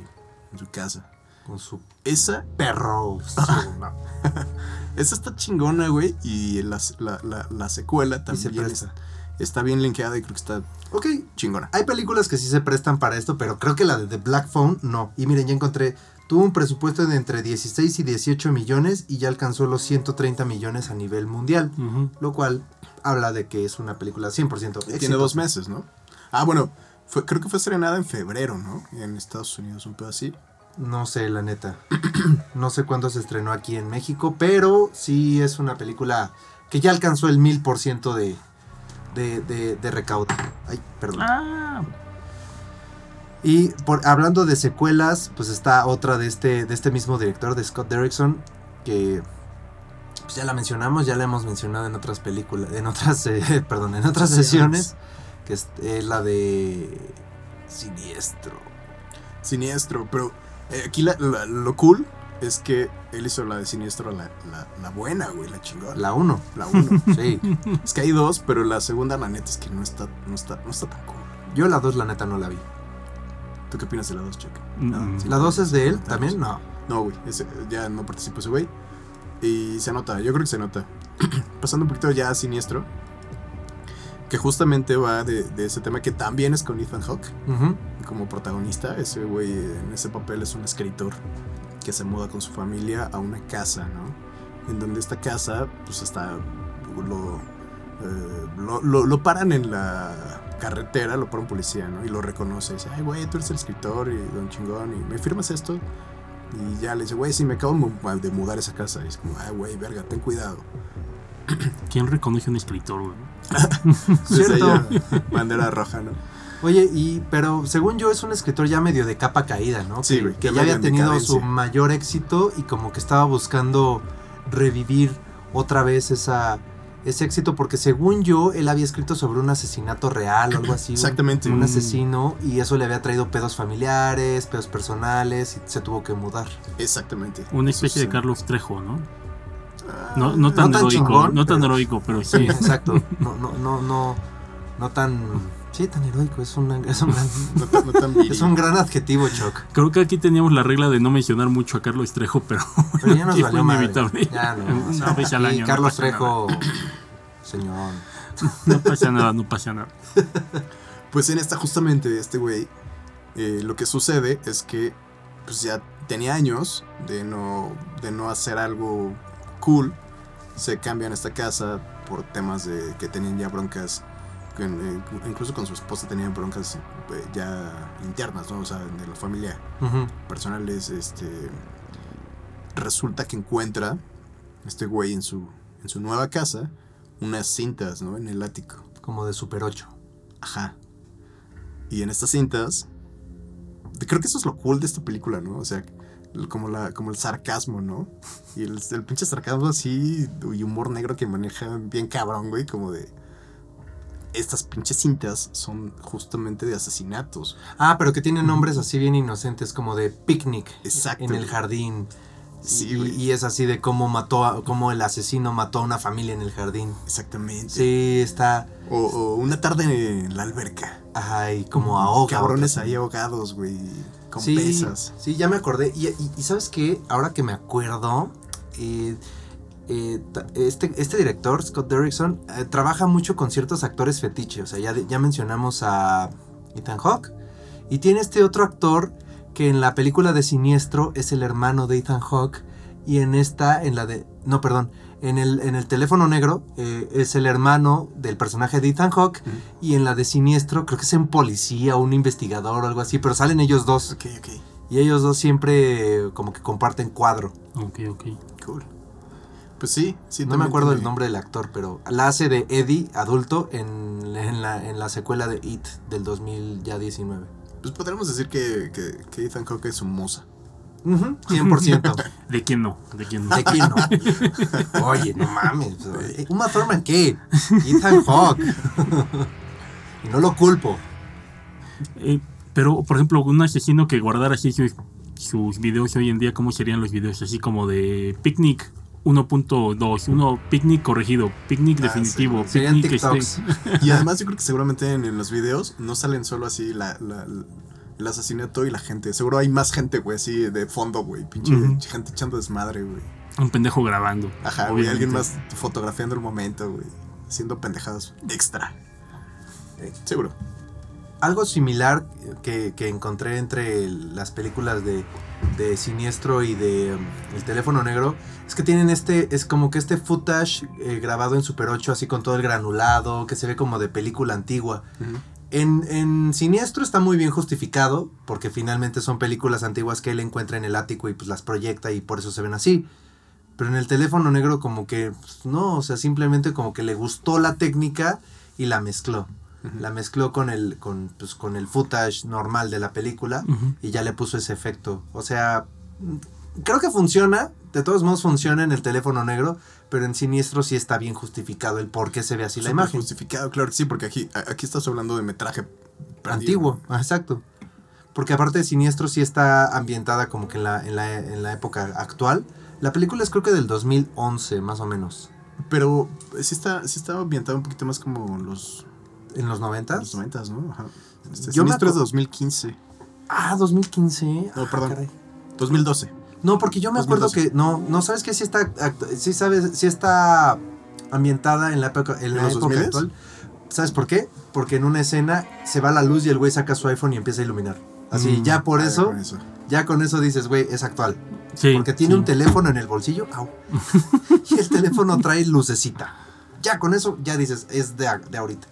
B: En su casa.
A: Con su
B: Esa,
A: perro.
B: esa está chingona, güey. Y la, la, la, la secuela
A: Y se
B: también es-
A: presta.
B: Está bien linkeada y creo que está
A: Ok,
B: chingona.
A: hay películas que sí se prestan para esto, pero creo que la de The Black Phone no. Y miren, ya encontré. Tuvo un presupuesto de entre 16 y 18 millones y ya alcanzó los 130 millones a nivel mundial. Lo cual habla de que es una película 100%
B: Y tiene
A: exitosa.
B: dos meses, ¿no? Ah, bueno, fue, creo que fue estrenada en febrero, ¿no? En Estados Unidos, un pedo así.
A: No sé, la neta. No sé cuándo se estrenó aquí en México, pero sí es una película que ya alcanzó el mil por ciento de, de, de, de recaudo. Ay, perdón.
C: Ah,
A: Y por, hablando de secuelas, pues está otra de este, de este mismo director, de Scott Derrickson, que pues ya la mencionamos, ya la hemos mencionado en otras películas, en otras, eh, perdón, en otras sesiones, que es, es la de Siniestro.
B: Siniestro, pero eh, aquí la- la- lo cool es que él hizo la de Siniestro, la, la, la buena, güey, la chingona.
A: La 1,
B: La uno.
A: sí.
B: es que hay dos, pero la segunda, la neta, es que no está, no está, no está tan cool.
A: Yo la 2, la neta, no la vi.
B: ¿Tú qué opinas de la dos, Checa?
C: Mm.
B: sí.
A: ¿La 2 es de él también? No.
B: No, güey, ese- ya no participó ese güey. Y se nota, yo creo que se nota. Pasando un poquito ya a Siniestro, que justamente va de, de ese tema que también es con Ethan Hawke. Como protagonista. Ese güey en ese papel es un escritor que se muda con su familia a una casa, ¿no? En donde esta casa, pues está. Lo, eh, lo, lo- lo paran en la carretera, lo para un policía, ¿no? Y lo reconoce. Dice, ay, güey, tú eres el escritor y don chingón, y me firmas esto. Y ya le dice, güey, sí, me acabo de mudar esa casa. Y es como, ay, güey, verga, ten cuidado.
C: ¿Quién reconoce a un escritor, güey?
A: Cierto.
B: bandera roja, ¿no?
A: Oye, y pero según yo es un escritor ya medio de capa caída, ¿no?
B: Sí,
A: que,
B: güey,
A: que
B: ya
A: ya había tenido su mayor éxito y como que estaba buscando revivir otra vez esa ese éxito porque según yo él había escrito sobre un asesinato real o algo así.
B: Exactamente.
A: Un
C: Mm.
A: asesino y eso le había traído pedos familiares, pedos personales y se tuvo que mudar.
B: Exactamente.
C: Una especie de
B: Sí.
C: Carlos Trejo, ¿no? No, no tan
A: tan
C: heroico,
A: chingón,
C: no tan
A: pero-
C: heroico, pero
A: Sí, exacto. No, no, no, no, no tan, sí, tan heroico. Es, una- es un gran,
B: no tan-
A: es un gran adjetivo, Choc.
C: Creo que aquí teníamos la regla de no mencionar mucho a Carlos Trejo, pero
A: Pero ya nos valió
C: inevitable.
A: Ya no. o
C: Una
A: sea,
C: vez al
A: y
C: año, no
A: Carlos Trejo, señor.
C: No pasa nada, no pasa nada.
B: Pues en esta justamente este güey, eh, lo que sucede es que pues ya tenía años de no, de no hacer algo cool. Se cambian a esta casa por temas de que tenían ya broncas. eh, incluso con su esposa tenían broncas eh, ya internas, ¿no? O sea, de la familia
A: Ujú.
B: personales. Este, resulta que encuentra este güey en su, en su nueva casa unas cintas, ¿no? En el ático.
A: Como de Super 8.
B: Ajá. Y en estas cintas creo que eso es lo cool de esta película, ¿no? O sea, como, la, como el sarcasmo, ¿no? Y el, el pinche sarcasmo así y humor negro que maneja bien cabrón, güey, como de estas pinches cintas son justamente de asesinatos.
A: Ah, pero que tienen nombres así bien inocentes, como de picnic.
B: Exacto.
A: En el jardín.
B: Sí,
A: y, y es así de cómo mató, a, cómo el asesino mató a una familia en el jardín.
B: Exactamente.
A: Sí, está.
B: O, o una tarde en la alberca.
A: Ajá, y como ahoga.
B: Cabrones ahí ahogados, güey. Con
A: sí,
B: pesas.
A: Sí, ya me acordé. Y, y- y ¿sabes qué? Ahora que me acuerdo, eh, eh, este, este director, Scott Derrickson, eh, trabaja mucho con ciertos actores fetiche. O sea, ya, ya mencionamos a Ethan Hawke. Y tiene este otro actor que en la película de Siniestro es el hermano de Ethan Hawke. Y en esta, en la de... No, perdón. En el, en el teléfono negro eh, es el hermano del personaje de Ethan Hawke. Y en la de Siniestro creo que es un policía o un investigador o algo así. Pero salen ellos dos.
B: Ok, ok.
A: Y ellos dos siempre eh, como que comparten cuadro.
C: Ok, ok.
B: Cool. Pues sí, sí.
A: No me acuerdo el nombre del actor, pero la hace de Eddie, adulto, en, en la, en la secuela de It del 2019.
B: Pues podríamos decir que, que, que Ethan Hawke es su moza.
A: Ujú, 100%.
C: ¿De quién no? ¿De quién no?
A: ¿De quién no? Oye, no mames. ¿Uma Thurman qué? Ethan Hawke. y no lo culpo.
C: Eh, pero, por ejemplo, un asesino que guardara así sus, sus videos hoy en día, ¿cómo serían los videos? Así como de picnic 1.2, uno picnic corregido, picnic
B: Ah,
C: definitivo,
A: Serían
C: picnic este,
A: TikToks.
B: Y además yo creo que seguramente en, en los videos no salen solo así la, la- el asesinato y la gente. Seguro hay más gente, güey, así de fondo, güey. Pinche gente echando desmadre, güey.
C: un pendejo grabando.
B: Ajá, güey. Alguien más fotografiando el momento, güey. Haciendo pendejadas extra.
A: Eh,
B: Seguro.
A: algo similar que, que encontré entre las películas de, de Siniestro y de um, El teléfono negro es que tienen este, es como que este footage eh, grabado en Super 8 así con todo el granulado, que se ve como de película antigua.
B: Ujú.
A: En, en Siniestro está muy bien justificado, porque finalmente son películas antiguas que él encuentra en el ático y pues las proyecta y por eso se ven así. Pero en el teléfono negro como que pues, no, o sea, simplemente como que le gustó la técnica y la mezcló. La mezcló con el, con, pues, con el footage normal de la película y ya le puso ese efecto. O sea, creo que funciona, de todos modos funciona en el teléfono negro, pero en Siniestro sí está bien justificado el por qué se ve así la imagen.
B: justificado, claro que sí, porque aquí, aquí estás hablando de metraje perdido,
A: Antiguo, exacto. Porque aparte de Siniestro sí está ambientada como que en la, en la, en la época actual. La película es creo que del 2011, más o menos.
B: Pero sí está, sí está ambientado un poquito más como los,
A: ¿En los 90?
B: los 90, ¿no? Ajá. Este,
A: Yo
B: Siniestro es
A: acu-
B: 2015.
A: Ah, 2015.
B: No,
A: Ah,
B: perdón.
A: caray.
B: 2012.
A: No, porque yo me acuerdo
B: 2012.
A: que no, no sabes que sí está, sí sabes, sí está ambientada en la época, en
B: ¿En
A: la
B: los
A: época
B: 2000s?
A: actual. ¿Sabes por qué? Porque en una escena se va la luz y el güey saca su iPhone y empieza a iluminar. Así,
C: Mm,
A: ya por eso,
B: con eso.
A: ya con eso dices, güey, es actual.
C: Sí,
A: Porque tiene
C: sí.
A: un teléfono en el bolsillo. au. y el teléfono trae lucecita. Ya con eso, ya dices, es de, de ahorita.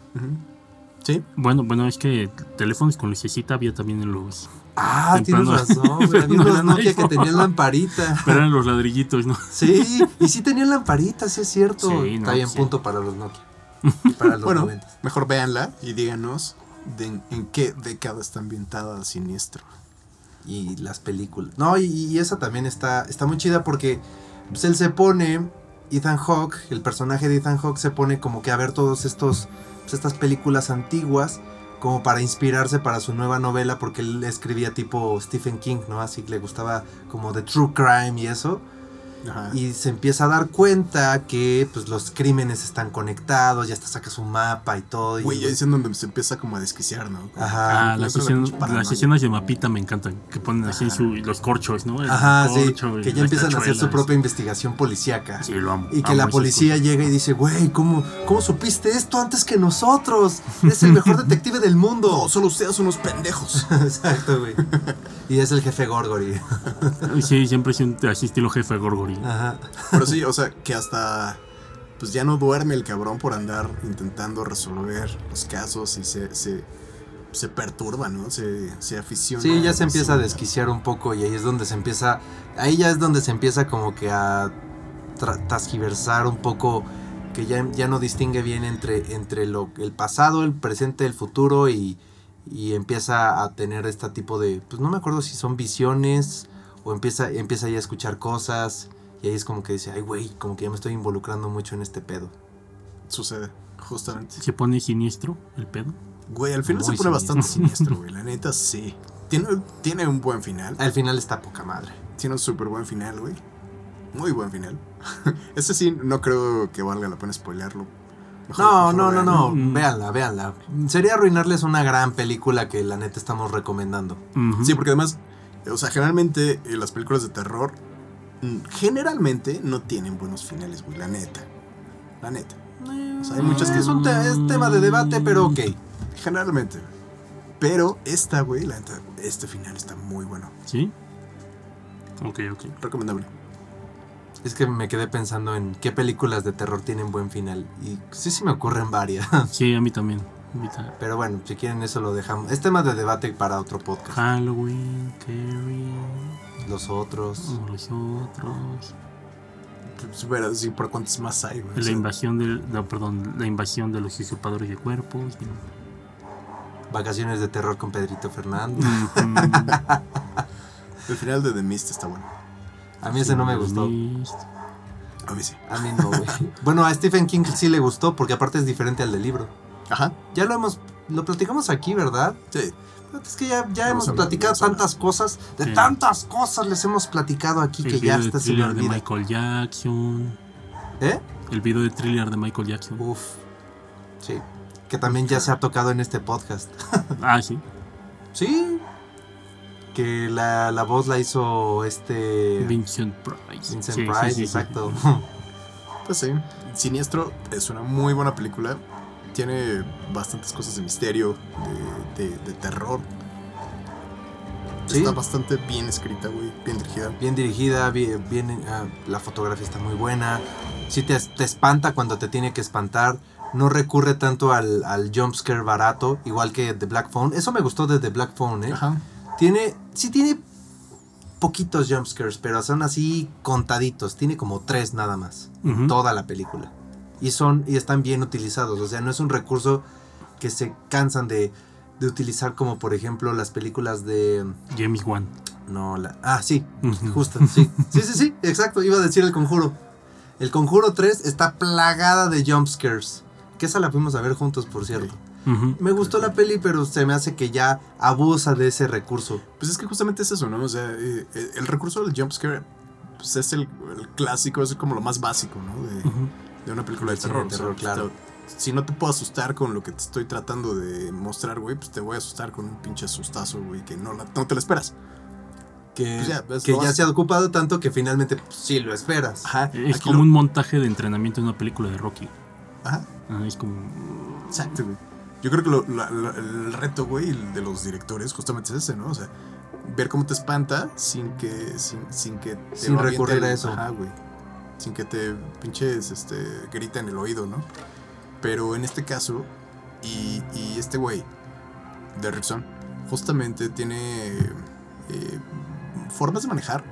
B: Sí,
C: Bueno, bueno, es que teléfonos con lucecita había también en los.
A: Ah, tienes razón, güey. Había
C: No
A: unos Nokia que tenían lamparita.
C: Pero eran los ladrillitos, ¿no?
A: Sí, y sí tenían lamparita, sí es cierto.
C: Sí,
A: Está
C: no,
A: bien,
C: sí.
A: punto para los Nokia. Y para los
B: bueno,
A: 90.
B: mejor véanla y díganos de en, en qué década está ambientada Siniestro.
A: Y las películas. No, y, y esa también está, está muy chida porque pues, él se pone, Ethan Hawke, el personaje de Ethan Hawke se pone como que a ver todos estos, pues, estas películas antiguas como para inspirarse para su nueva novela porque él escribía tipo Stephen King, ¿no? Así que le gustaba como de true crime y eso.
B: Ajá.
A: Y se empieza a dar cuenta que pues los crímenes están conectados, ya hasta saca su mapa y todo. y-
B: Güey, ahí es en donde se empieza como a desquiciar, ¿no? Como-
A: Ajá.
C: Ah, las, escenas, las de mapita me encantan. Que ponen así su- los corchos, ¿no? El
A: Ajá, sí,
C: corcho
A: que ya empiezan a hacer su propia investigación policíaca.
C: Sí, lo amo.
A: Y que
C: amo
A: la policía llega y dice, güey, ¿cómo, ¿cómo supiste esto antes que nosotros? Eres el mejor detective del mundo.
B: No, solo ustedes son unos pendejos.
A: Exacto, güey. Y es el jefe Gorgory.
C: Sí, siempre es un, así estilo jefe Gorgory.
A: Ajá.
B: Pero sí, o sea, que hasta pues ya no duerme el cabrón por andar intentando resolver los casos y se, se, se perturba, ¿no? Se, se aficiona.
A: Sí, ya se empieza a desquiciar un poco y ahí es donde se empieza, ahí ya es donde se empieza como que a tra- tasgiversar un poco, que ya, ya no distingue bien entre, entre lo, el pasado, el presente, el futuro y, y empieza a tener este tipo de, pues no me acuerdo si son visiones o empieza, empieza ya a escuchar cosas y ahí es como que dice, ay güey, como que ya me estoy involucrando mucho en este pedo.
B: Sucede, justamente.
C: ¿Se pone siniestro el pedo?
B: Güey, al final
A: Muy
B: se pone bastante
A: siniestro.
B: güey. La neta, sí. Tiene, tiene un buen final.
A: Al final está poca madre.
B: Tiene un súper buen final, güey. Muy buen final. este sí, no creo que valga la pena spoilearlo. Mejor-
A: No,
B: mejor
A: no, no, no,
C: Mm.
A: véanla, véanla. Sería arruinarles una gran película que la neta estamos recomendando.
B: Sí, porque además, o sea, generalmente eh, las películas de terror generalmente no tienen buenos finales, güey, la neta. La neta. O sea, hay muchas que
A: es un te- es tema de debate, pero ok.
B: Generalmente. Pero esta, güey, la neta, este final está muy bueno.
C: ¿Sí? Ok, ok.
B: Recomendable.
A: Es que me quedé pensando en qué películas de terror tienen buen final. Y sí, sí me ocurren varias.
C: Sí, a mí también. A mí ta-
A: Pero bueno, si quieren eso lo dejamos. Es tema de debate para otro podcast.
C: Halloween, Carrie,
A: Los otros.
C: como los otros.
B: Pero sí, por cuántos más hay, güey.
C: La invasión del, no, perdón, la invasión de los usurpadores de cuerpos.
A: Vacaciones de terror con Pedrito Fernández.
B: El final de The Mist está bueno.
A: A mí ese no me gustó.
C: Mist.
B: A mí sí.
A: A mí no, güey. Bueno, a Stephen King sí le gustó porque aparte es diferente al del libro.
B: Ajá.
A: Ya lo hemos. Lo platicamos aquí, ¿verdad?
B: Sí.
A: Es que ya, ya hemos platicado tantas cosas. De
C: Sí.
A: tantas cosas les hemos platicado aquí
C: El
A: que ya
C: video
A: hasta se me
C: de. Michael Jackson.
A: ¿Eh?
C: El video de thriller de Michael Jackson.
A: Uf. Sí. Que también ya se ha tocado en este podcast.
C: Ah, sí.
A: Sí. Que la, la voz la hizo este.
C: Vincent Price.
A: Vincent
C: Sí,
A: Price,
C: sí, sí.
A: exacto.
B: Pues sí. Siniestro es una muy buena película. Tiene bastantes cosas de misterio, de, de- de terror.
A: Sí.
B: Está bastante bien escrita, güey. Bien dirigida.
A: Bien dirigida, bien, bien, ah, la fotografía está muy buena. Sí te, te espanta cuando te tiene que espantar. No recurre tanto al, al jumpscare barato, igual que The Black Phone. Eso me gustó de The Black Phone, ¿eh?
B: Ajá.
A: Tiene, sí tiene poquitos jumpscares, pero son así contaditos. Tiene como tres nada más. Toda la película. Y son, y están bien utilizados. O sea, no es un recurso que se cansan de, de utilizar como por ejemplo las películas de...
C: James Wan.
A: No, la... Ah, sí, justo, sí. Sí, sí, sí, exacto. Iba a decir el conjuro. El conjuro 3 está plagada de jumpscares. Que esa la fuimos a ver juntos, por cierto. Me gustó la peli, pero se me hace que ya abusa de ese recurso.
B: Pues es que justamente es eso, ¿no? O sea, eh, eh, el recurso del jumpscare pues es el, el clásico, es como lo más básico, ¿no? De. De una película de
A: Sí,
B: terror.
A: de
B: o sea,
A: terror, claro.
B: te- si no te puedo asustar con lo que te estoy tratando de mostrar, güey, pues te voy a asustar con un pinche asustazo, güey, que no, la- no te lo esperas.
A: Que,
B: Pues ya,
A: que ya se ha ocupado tanto que finalmente pues, sí lo esperas.
B: Ajá.
C: Es como
B: lo-
C: un montaje de entrenamiento de una película de Rocky.
B: Ajá.
C: Ah, es como.
B: Exacto, güey. Yo creo que lo- la- la- el reto, güey, de los directores justamente es ese, ¿no? O sea, ver cómo te espanta sin que, sin, sin que te
A: Sin recurrir a eso.
B: Ajá, güey. Sin que te pinches, este, grita en el oído, ¿no? Pero en este caso, y, y este güey, Derrickson, justamente tiene eh, formas de manejar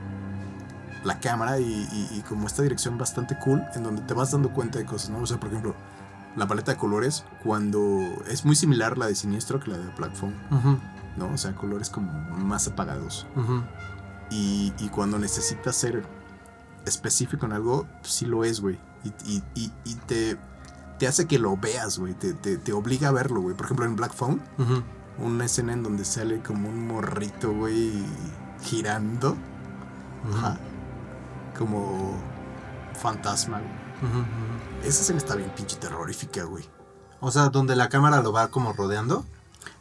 B: la cámara y, y- y como esta dirección bastante cool en donde te vas dando cuenta de cosas, ¿no? O sea, por ejemplo, la paleta de colores cuando es muy similar la de Siniestro que la de Black Phone, ¿no? O sea, colores como más apagados. Y, y cuando necesitas ser específico en algo, pues sí lo es, güey. Y, y- y- y te, te hace que lo veas, güey. Te, te- te obliga a verlo, güey. Por ejemplo, en Black Phone, una escena en donde sale como un morrito, güey, girando. Ajá. Como fantasma, güey. Esa escena está bien pinche terrorífica, güey.
A: O sea, donde la cámara lo va como rodeando.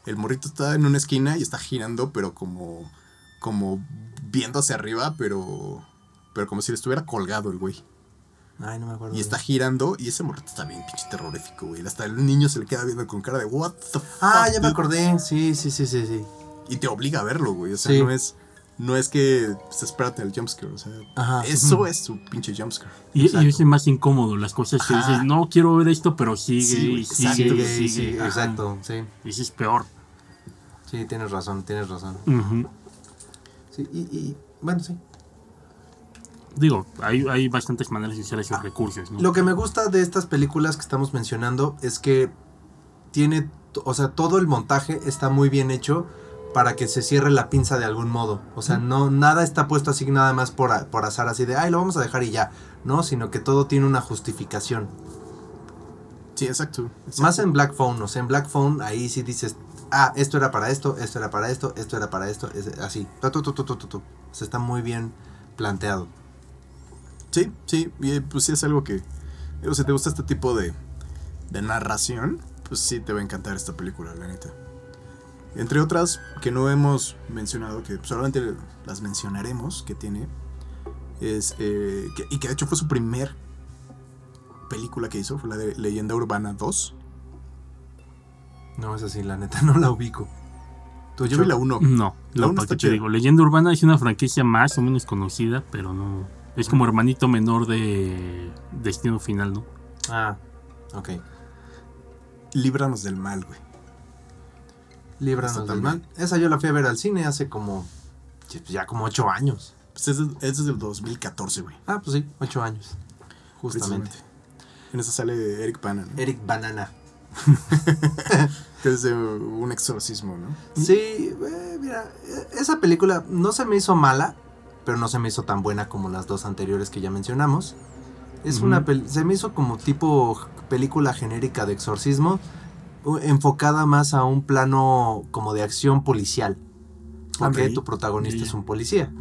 B: El morrito está en una esquina y está girando, pero como. como viendo hacia arriba, pero. Pero como si le estuviera colgado el güey.
A: Ay, no me acuerdo.
B: Y está girando y ese morrito está bien pinche terrorífico, güey. Hasta el niño se le queda viendo con cara de what the fuck.
A: Ah, ya me
B: dude?"
A: acordé. Sí, sí, sí, sí, sí.
B: Y te obliga a verlo, güey. O sea,
A: Sí.
B: no es. No es que pues, espérate el jumpscare. O sea,
A: Ajá.
B: eso es su pinche jumpscare.
C: Y,
B: Exacto.
C: y es más incómodo las cosas que dices, no quiero ver esto, pero sigue
B: Sí,
C: y
B: exacto,
C: sigue, y sigue.
A: sí, exacto, sí.
C: Y eso es peor.
A: Sí, tienes razón, tienes razón. Sí, y, y bueno, sí.
C: Digo, hay, hay bastantes maneras de usar esos recursos, ¿no?
A: Lo que me gusta de estas películas que estamos mencionando es que tiene o sea, todo el montaje está muy bien hecho para que se cierre la pinza de algún modo. O sea, no, nada está puesto así nada más por, a- por azar, así de, ay, lo vamos a dejar y ya. No, sino que todo tiene una justificación.
B: Sí, exacto. exacto.
A: Más en Black Phone, o sea, en Black Phone ahí sí dices, ah, esto era para esto, esto era para esto, esto era para esto, es así. Tu, tu, tu, tu, tu, tu, tu. O sea, está muy bien planteado.
B: Sí, sí, y eh, pues sí es algo que. O sea, te gusta este tipo de, de narración, pues sí te va a encantar esta película, la neta. Entre otras que no hemos mencionado, que solamente las mencionaremos, que tiene, es. eh, que- y que de hecho fue su primer película que hizo, fue la de Leyenda Urbana 2.
A: No, es así, la neta, no la ubico. ¿Tú,
B: Yo vi la 1.
C: No,
B: La
C: no,
B: uno
C: para
B: está
C: qué te
B: chida.
C: digo. Leyenda Urbana es una franquicia más o menos conocida, pero no. Es como hermanito menor de Destino Final, ¿no?
A: Ah, ok.
B: Líbranos del mal, güey.
A: Líbranos
B: Esta
A: del mal. Esa yo la fui a ver al cine hace como. Ya como ocho años.
B: Pues es, es desde el 2014, güey.
A: Ah, pues sí, ocho años. Justamente.
B: En esa sale Eric Bana, ¿no?
A: Eric Banana.
B: Que es de un exorcismo, ¿no?
A: Sí, eh, mira, eh, esa película no se me hizo mala, pero no se me hizo tan buena como las dos anteriores que ya mencionamos. Es una pel- se me hizo como tipo película genérica de exorcismo, enfocada más a un plano como de acción policial. Porque tu protagonista es un policía.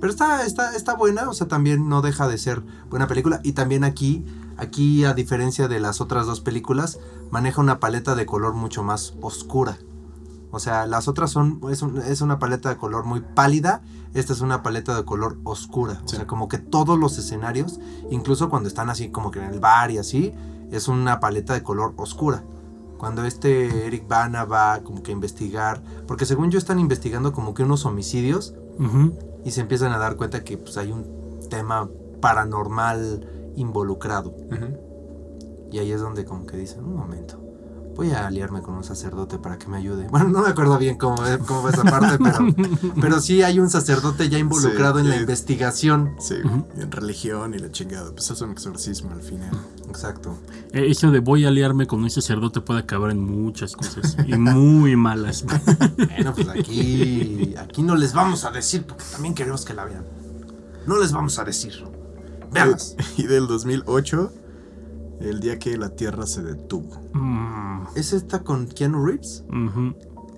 A: Pero está, está, está buena, o sea, también no deja de ser buena película. Y también aquí, aquí, a diferencia de las otras dos películas, maneja una paleta de color mucho más oscura. O sea, las otras son, es, un- es una paleta de color muy pálida, esta es una paleta de color oscura. O
B: Sí.
A: sea, como que todos los escenarios, incluso cuando están así como que en el bar y así, es una paleta de color oscura. Cuando este Eric Bana va como que a investigar, porque según yo están investigando como que unos homicidios y se empiezan a dar cuenta que pues, hay un tema paranormal involucrado. Y ahí es donde como que dicen, un momento, voy a aliarme con un sacerdote para que me ayude. Bueno, no me acuerdo bien cómo, cómo va esa parte, pero, pero sí hay un sacerdote ya involucrado
B: Sí,
A: en la investigación.
B: Sí,
C: Ujú.
B: y en religión y la chingada. Pues es un exorcismo al final.
A: Exacto.
C: Eh, Eso de voy a aliarme con un sacerdote puede acabar en muchas cosas y muy malas.
A: Bueno, pues aquí, aquí no les vamos a decir, porque también queremos que la vean. No les vamos a decir. Veanlas.
B: Y del 2008, el día que la Tierra se detuvo.
C: Mm,
A: ¿Es esta con Keanu Reeves?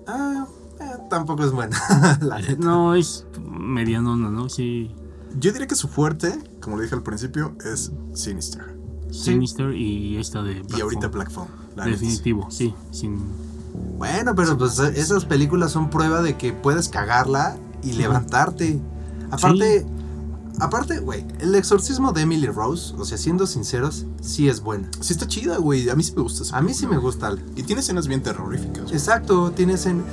A: Ah, eh, tampoco es buena. la neta.
C: No, es medianona, ¿no? Sí.
B: Yo diría que su fuerte, como lo dije al principio, es Sinister.
C: Sinister y esta de Black
B: y ahorita. Black Phone. la neta, sí.
C: Definitivo, sí. Sin...
A: Bueno, pero pues esas películas son prueba de que puedes cagarla y levantarte. Aparte, aparte, güey, el exorcismo de Emily Rose, o sea, siendo sinceros, sí es buena.
B: Sí está chida, güey. A mí sí me gusta esa
A: A mí sí me gusta.
B: Y tiene escenas bien terroríficas. güey.
A: Exacto, tienes en...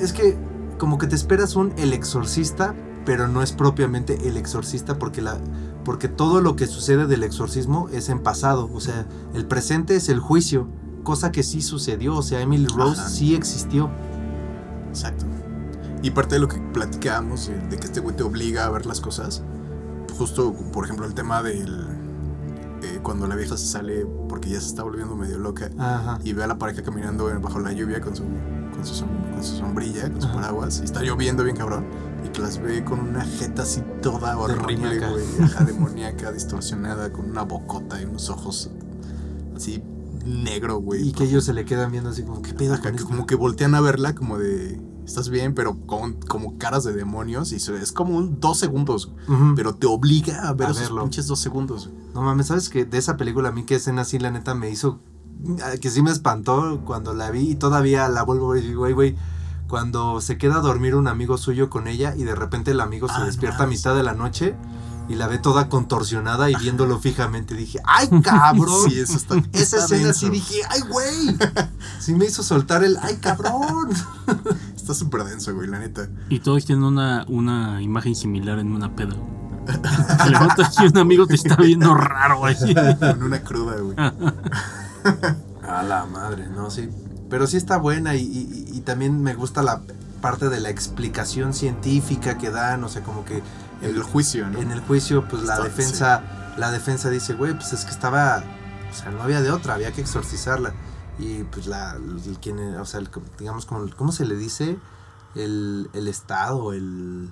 A: Es que como que te esperas un El Exorcista, pero no es propiamente El Exorcista porque la... Porque todo lo que sucede del exorcismo es en pasado, o sea, el presente es el juicio, cosa que sí sucedió, o sea, Emily Rose
B: Ajá.
A: sí existió.
B: Exacto. Y parte de lo que platicábamos, eh, de que este güey te obliga a ver las cosas, justo, por ejemplo, el tema del... eh, cuando la vieja se sale porque ya se está volviendo medio loca
A: Ajá.
B: y ve a la pareja caminando bajo la lluvia con su, con su, som- con su sombrilla, con su
A: Ajá.
B: paraguas, y está lloviendo bien cabrón, y que las ve con una jeta así toda horrible,
A: Demoníaca.
B: güey, demoníaca, distorsionada, con una bocota y unos ojos así negro, güey.
A: Y que ellos se le quedan viendo así como, ¿qué pedo con
B: que
A: esto?
B: como que voltean a verla como de estás bien, pero con como caras de demonios y es como un dos segundos, pero te obliga a ver
A: A
B: esos
A: verlo.
B: pinches dos segundos.
A: No mames, ¿sabes que De esa película a mí que escena así, la neta, me hizo... ah, Que sí me espantó cuando la vi y todavía la vuelvo a ver y digo, güey, güey, cuando se queda a dormir un amigo suyo con ella y de repente el amigo se
B: Ah,
A: despierta a mitad de la noche y la ve toda contorsionada y viéndolo fijamente, dije, ¡ay, cabrón!
B: Sí, eso está.
A: Esa
B: está
A: escena sí dije, ¡ay, güey! Sí me hizo soltar el, ¡ay, cabrón!
B: Está súper denso, güey, la neta.
C: Y todos tienen una, una imagen similar en una peda. Te levantas y un amigo te está viendo raro ahí.
B: Con una cruda, güey.
A: A la madre, no, sí. Pero sí está buena y, y- y también me gusta la parte de la explicación científica que dan, o sea, como que
B: El juicio, ¿no?
A: en el juicio, pues la defensa, la defensa dice, güey, pues es que estaba, o sea, no había de otra, había que exorcizarla. Y pues la, el, quien, o sea, el- digamos, como, ¿cómo se le dice? El, el Estado, el...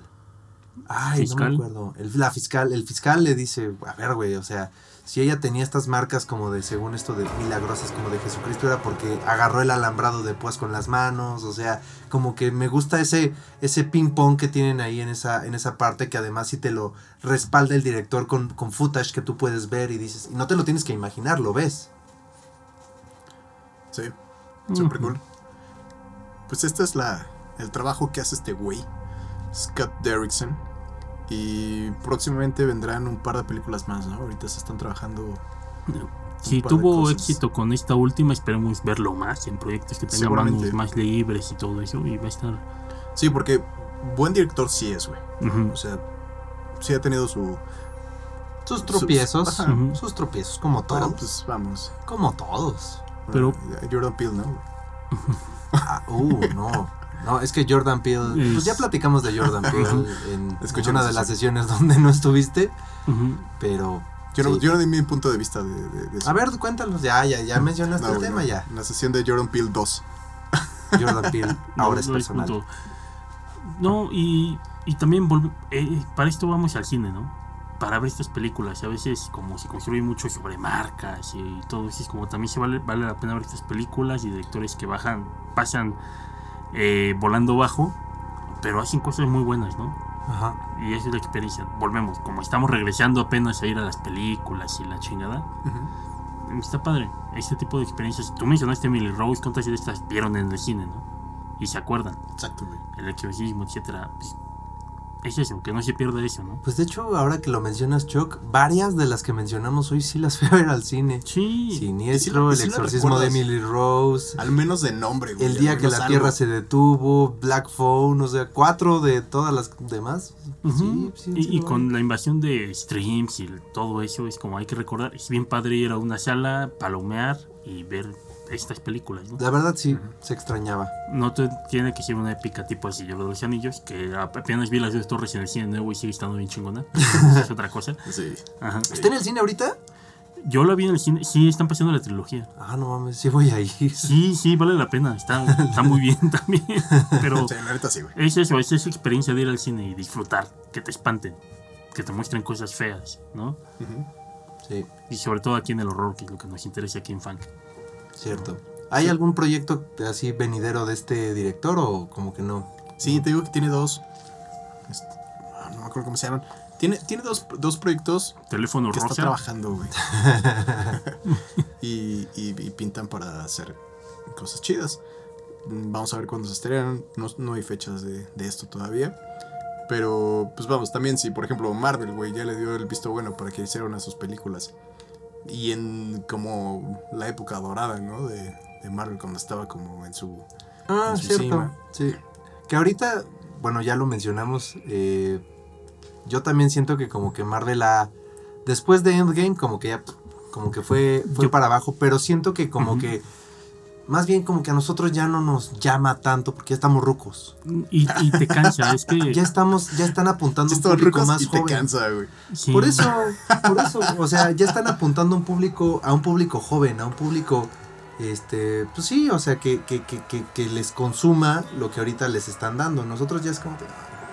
A: Ay, no
C: Fiscal.
A: me acuerdo. El, la fiscal, el fiscal le dice, a ver, güey, o sea, si ella tenía estas marcas como de, según esto, de milagrosas como de Jesucristo, era porque agarró el alambrado de púas con las manos, o sea, como que me gusta ese, ese ping pong que tienen ahí en esa, en esa parte, que además si te lo respalda el director con, con footage que tú puedes ver y dices, y no te lo tienes que imaginar, lo ves.
B: Sí, súper cool. Pues este es la, el trabajo que hace este güey, Scott Derrickson. Y próximamente vendrán un par de películas más, ¿no? Ahorita se están trabajando.
C: Si tuvo
B: cosas.
C: éxito con esta última, esperemos verlo más en proyectos que tengan manos más libres y todo eso. Y va a estar.
B: Sí, porque buen director sí es, güey. O sea, sí ha tenido su.
A: Sus tropiezos,
B: Ajá.
A: Sus tropiezos, como todos.
B: Pues vamos.
A: Como todos.
C: Pero-
B: Bueno, Jordan Peele, ¿no?
A: Ah, uh, no. No, es que Jordan Peele. Pues ya platicamos de Jordan Peele en una de las sesiones donde no estuviste, pero.
B: Yo, no,
A: sí.
B: yo no di mi punto de vista de, de- de eso.
A: A ver, cuéntanos. Ya, ya, ya mencionaste
B: No,
A: el tema, ya.
B: En la sesión de Jordan Peele 2.
A: Jordan Peele, ahora es personal.
C: No, y, y también volve- eh, para esto vamos al cine, ¿no? Para ver estas películas. A veces, como se construye mucho sobre marcas y todo eso, es como también se vale, vale la pena ver estas películas y directores que bajan, pasan eh, volando bajo, pero hacen cosas muy buenas, ¿no?
A: Ajá.
C: Y esa es la experiencia. Volvemos, como estamos regresando apenas a ir a las películas y la chingada.
B: Ujú.
C: Está padre, este tipo de experiencias. Tú mencionaste Emily Rose, ¿cuántas de estas vieron en el cine, no? Y se acuerdan,
B: güey.
C: el exorcismo, etcétera. Pues, es eso, que no se pierda eso, ¿no?
A: Pues de hecho, ahora que lo mencionas, Chuck, varias de las que mencionamos hoy sí las fui a ver al cine.
C: Sí,
A: Siniestro,
B: sí
A: El
B: sí
A: exorcismo de. Emily Rose,
B: Al menos de nombre, güey.
A: El día que la
B: algo.
A: Tierra se detuvo, Black Phone, o sea, cuatro de todas las demás.
C: Ujú.
A: Sí, sí,
C: y,
A: sí,
C: y con la invasión de streams y todo eso, es como hay que recordar, es bien padre ir a una sala, palomear y ver estas películas, ¿no?
A: La verdad sí, se extrañaba.
C: No tiene que ser una épica tipo así, yo de los anillos, que apenas vi las dos torres en el cine nuevo y sigue estando bien chingona. Es otra cosa.
B: Sí.
C: Ajá.
A: ¿Está en el cine ahorita?
C: Yo la vi en el cine, sí, están pasando la trilogía.
A: Ah, no mames, sí voy a ir.
C: Sí, sí, vale la pena, está, está muy bien también. Pero
B: Sí, la sí, güey.
C: es eso, es esa experiencia de ir al cine y disfrutar, que te espanten, que te muestren cosas feas, ¿no?
A: Sí,
C: Y sobre todo aquí en el horror, que es lo que nos interesa aquí en Funk.
A: Cierto. ¿Hay algún proyecto así venidero de este director o como que no?
B: Sí, te digo que tiene dos. este, ah, no me acuerdo cómo se llaman. Tiene, tiene dos, dos proyectos
C: Teléfono
B: que está
C: rosa.
B: trabajando, güey. y, y- y pintan para hacer cosas chidas. Vamos a ver cuándo se estrenan. No, no hay fechas de, de esto todavía. Pero, pues vamos, también si, por ejemplo, Marvel, güey, ya le dio el visto bueno para que hiciera una de sus películas. Y en como la época dorada, ¿no? De, de Marvel, cuando estaba como en su...
A: Ah,
B: En su
A: cierto.
B: cima.
A: Sí. Que ahorita, bueno, ya lo mencionamos. eh, yo también siento que como que Marvel ha. Después de Endgame, como que ya. Como que fue, fue
C: Yo-
A: para abajo. Pero siento que como que. Más bien como que a nosotros ya no nos llama tanto porque ya estamos rucos.
C: Y, y te cansa, es que...
A: Ya estamos, ya están apuntando
B: Ya
A: un público
B: rucos
A: más
B: y te
A: joven.
B: cansa, güey.
C: sí.
A: Por eso, por eso, o sea, ya están apuntando a un público, a un público joven, a un público, este, pues sí, o sea, que, que, que, que, que les consuma lo que ahorita les están dando. Nosotros ya es como de,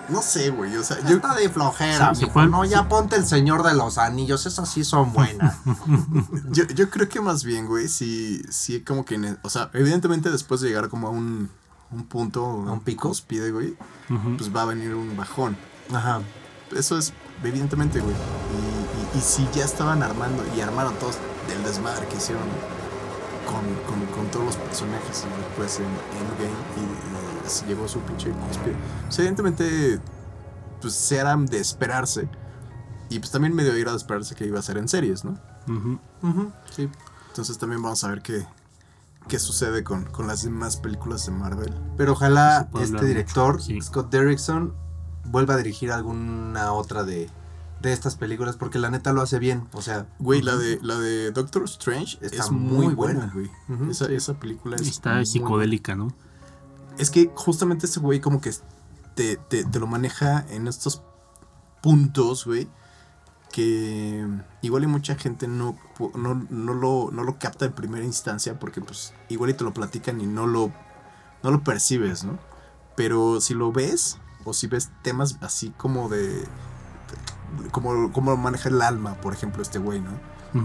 B: No sé, güey. O sea, yo,
A: está de flojera,
C: Sí, se
A: mijo,
C: fue-
A: no, ya ponte el Señor de los Anillos, esas sí son buenas.
B: Yo, yo creo que más bien, güey, sí, sí como que, o sea, evidentemente después de llegar como a un, un punto,
A: ¿A un pico?
B: cúspide, güey, pues va a venir un bajón.
A: Ajá.
B: Eso es, evidentemente, güey. Y, y- y si ya estaban armando y armaron todos del desmadre que hicieron con, con, con todos los personajes y después en Endgame y, llegó su pinche cúspide, pues evidentemente, pues se eran de esperarse. Y pues también medio era de esperarse que iba a ser en series, ¿no?
A: Sí.
B: Entonces también vamos a ver qué, qué sucede con, con las demás películas de Marvel.
A: Pero ojalá este director,
C: sí.
A: Scott Derrickson, vuelva a dirigir alguna otra de, de estas películas, porque la neta lo hace bien, o sea,
B: Güey, la de la de Doctor Strange
A: Está
B: es muy, buena, güey. Esa, esa película es
C: Está
B: muy
C: psicodélica, ¿no?
B: Es que justamente ese güey como que te, te- te lo maneja en estos puntos, güey. que igual y mucha gente no, no, no lo, no lo capta en primera instancia porque pues igual y te lo platican y no lo, no lo percibes, ¿no? Pero si lo ves o si ves temas así como de... Como, como maneja el alma, por ejemplo, este güey, ¿no?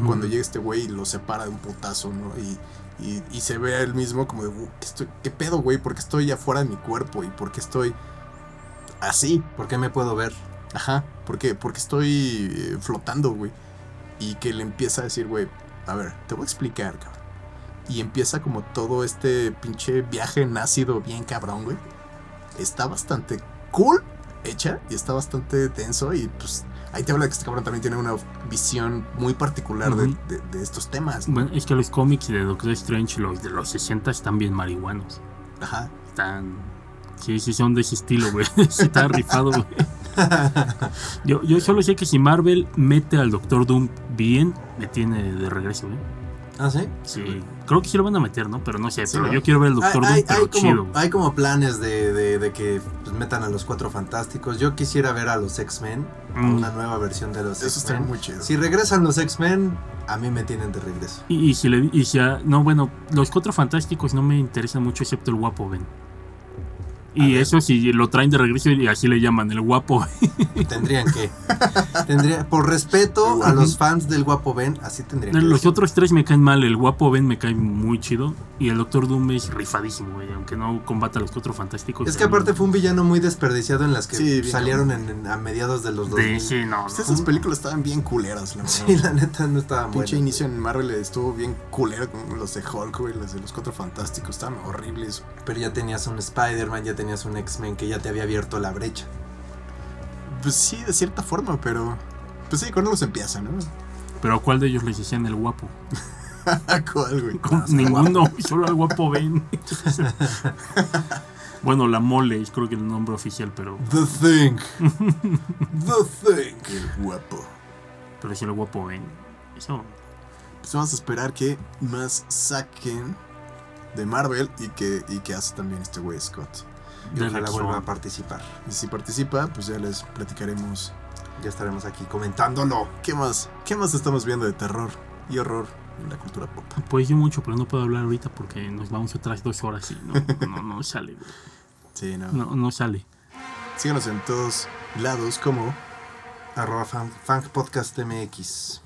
B: Cuando llega este güey y lo separa de un putazo, ¿no? Y, y, se ve a él mismo como de, "Uh, ¿qué, estoy, ¿qué pedo, güey? ¿Por qué estoy afuera de mi cuerpo? ¿Y por qué estoy así?
A: ¿Por qué me puedo ver?
B: Ajá, ¿por qué? Porque estoy eh, flotando, güey. Y que le empieza a decir, güey, a ver, te voy a explicar, cabrón. Y empieza como todo este pinche viaje en ácido bien cabrón, güey. Está bastante cool hecha y está bastante denso y pues ahí te habla que este cabrón también tiene una visión muy particular de- de, de estos temas. ¿no?
C: Bueno, es que los cómics de Doctor Strange, los de los 60, están bien marihuanos.
B: Ajá.
C: Están. Sí, sí, son de ese estilo, güey. Sí, está rifado, güey. Yo, yo solo sé que si Marvel mete al Doctor Doom bien, me tiene de regreso, güey.
A: ¿Ah, sí?
C: Sí, creo que sí lo van a meter, ¿no? Pero no sé,
B: Sí,
C: pero
B: ¿no?
C: yo quiero ver al Doctor
A: hay,
C: Doom, pero
A: hay
C: chido.
A: como, hay como planes de, de- de que pues, metan a los cuatro fantásticos. Yo quisiera ver a los X-Men,
C: Mm.
A: una nueva versión de los
B: Eso está
A: X-Men.
B: muy chido.
A: Si regresan los X-Men, a mí me tienen de regreso.
C: Y, y si le y si a- no, bueno, los cuatro fantásticos no me interesan mucho excepto el guapo Ben. Y
A: ver.
C: eso si lo traen de regreso y así le llaman, el guapo.
A: Tendrían que. Tendría, por respeto a los fans del Guapo Ben, así tendrían que.
C: Los
A: decir.
C: otros tres me caen mal, el guapo Ben me cae muy chido y el Doctor Doom es rifadísimo, güey, aunque no combata a los cuatro fantásticos.
A: Es que aparte fue un villano muy desperdiciado en las que
B: Sí, bien
A: salieron en- en- a mediados de los
C: de
A: 2000.
C: sí, no,
B: Pues
C: no.
B: esas películas estaban bien culeras, la
A: Sí, la neta no estaba
B: Pinche
A: bueno.
B: inicio en Marvel estuvo bien culero con los de Hulk, güey, los de los Cuatro Fantásticos, estaban horribles.
A: Pero ya tenías un Spider-Man, ya tenías un X-Men que ya te había abierto la brecha.
B: Pues sí, de cierta forma, pero... Pues sí, con los empieza, ¿no?
C: Pero a cuál de ellos les decían el guapo?
B: ¿Cuál, güey?
C: Con- Ninguno, solo al guapo Ben. bueno, la mole es creo que el nombre oficial, pero
A: The Thing. The Thing.
B: El guapo.
C: pero sí el guapo Ben. Eso
B: Pues vamos a esperar que más saquen de Marvel y que, y que hace también este güey Scott.
A: Y ojalá
C: Rexon.
A: vuelva a participar.
B: Y si participa, pues ya les platicaremos
A: Ya estaremos aquí comentándolo.
B: qué más, qué más estamos viendo de terror y horror en la cultura pop.
C: Pues yo mucho, pero no puedo hablar ahorita porque nos vamos otras dos horas y no, no, no sale.
B: Sí, no.
C: No, no sale.
B: Síganos en todos lados como
A: Arroba fan, MX.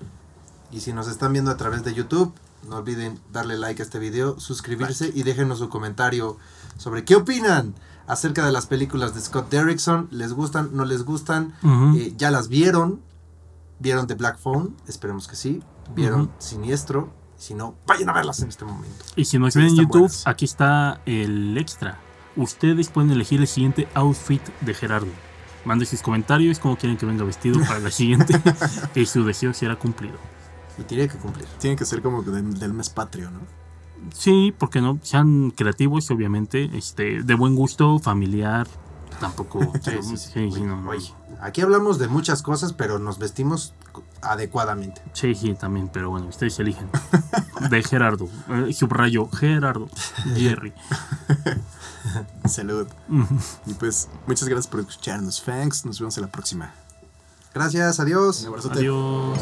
A: Y si nos están viendo a través de YouTube, no olviden darle like a este video, suscribirse y déjenos su comentario sobre qué opinan acerca de las películas de Scott Derrickson. ¿Les gustan? ¿No les gustan? Eh, ¿Ya las vieron? ¿Vieron The Black Phone? Esperemos que sí. ¿Vieron. Siniestro? Si no, vayan a verlas en este momento.
C: Y si nos
B: Sí,
C: ven en YouTube,
B: buenas.
C: aquí está el extra. Ustedes pueden elegir el siguiente outfit de Gerardo. Mande sus comentarios, cómo quieren que venga vestido para la siguiente. y su deseo será cumplido.
A: Y tiene que cumplir.
B: tiene que ser como de- del mes patrio, ¿no?
C: Sí, porque no, sean creativos, obviamente, este, de buen gusto, familiar, tampoco.
A: Sí, sí, sí.
C: sí, sí, no.
A: Oye, aquí hablamos de muchas cosas, pero nos vestimos adecuadamente.
C: Sí, sí, también, pero bueno, ustedes eligen. De Gerardo, eh, subrayo, Gerardo, Jerry.
B: Salud. y pues, muchas gracias por escucharnos, fangs. Nos vemos en la próxima.
A: Gracias, adiós.
B: Un abrazote.
C: Adiós.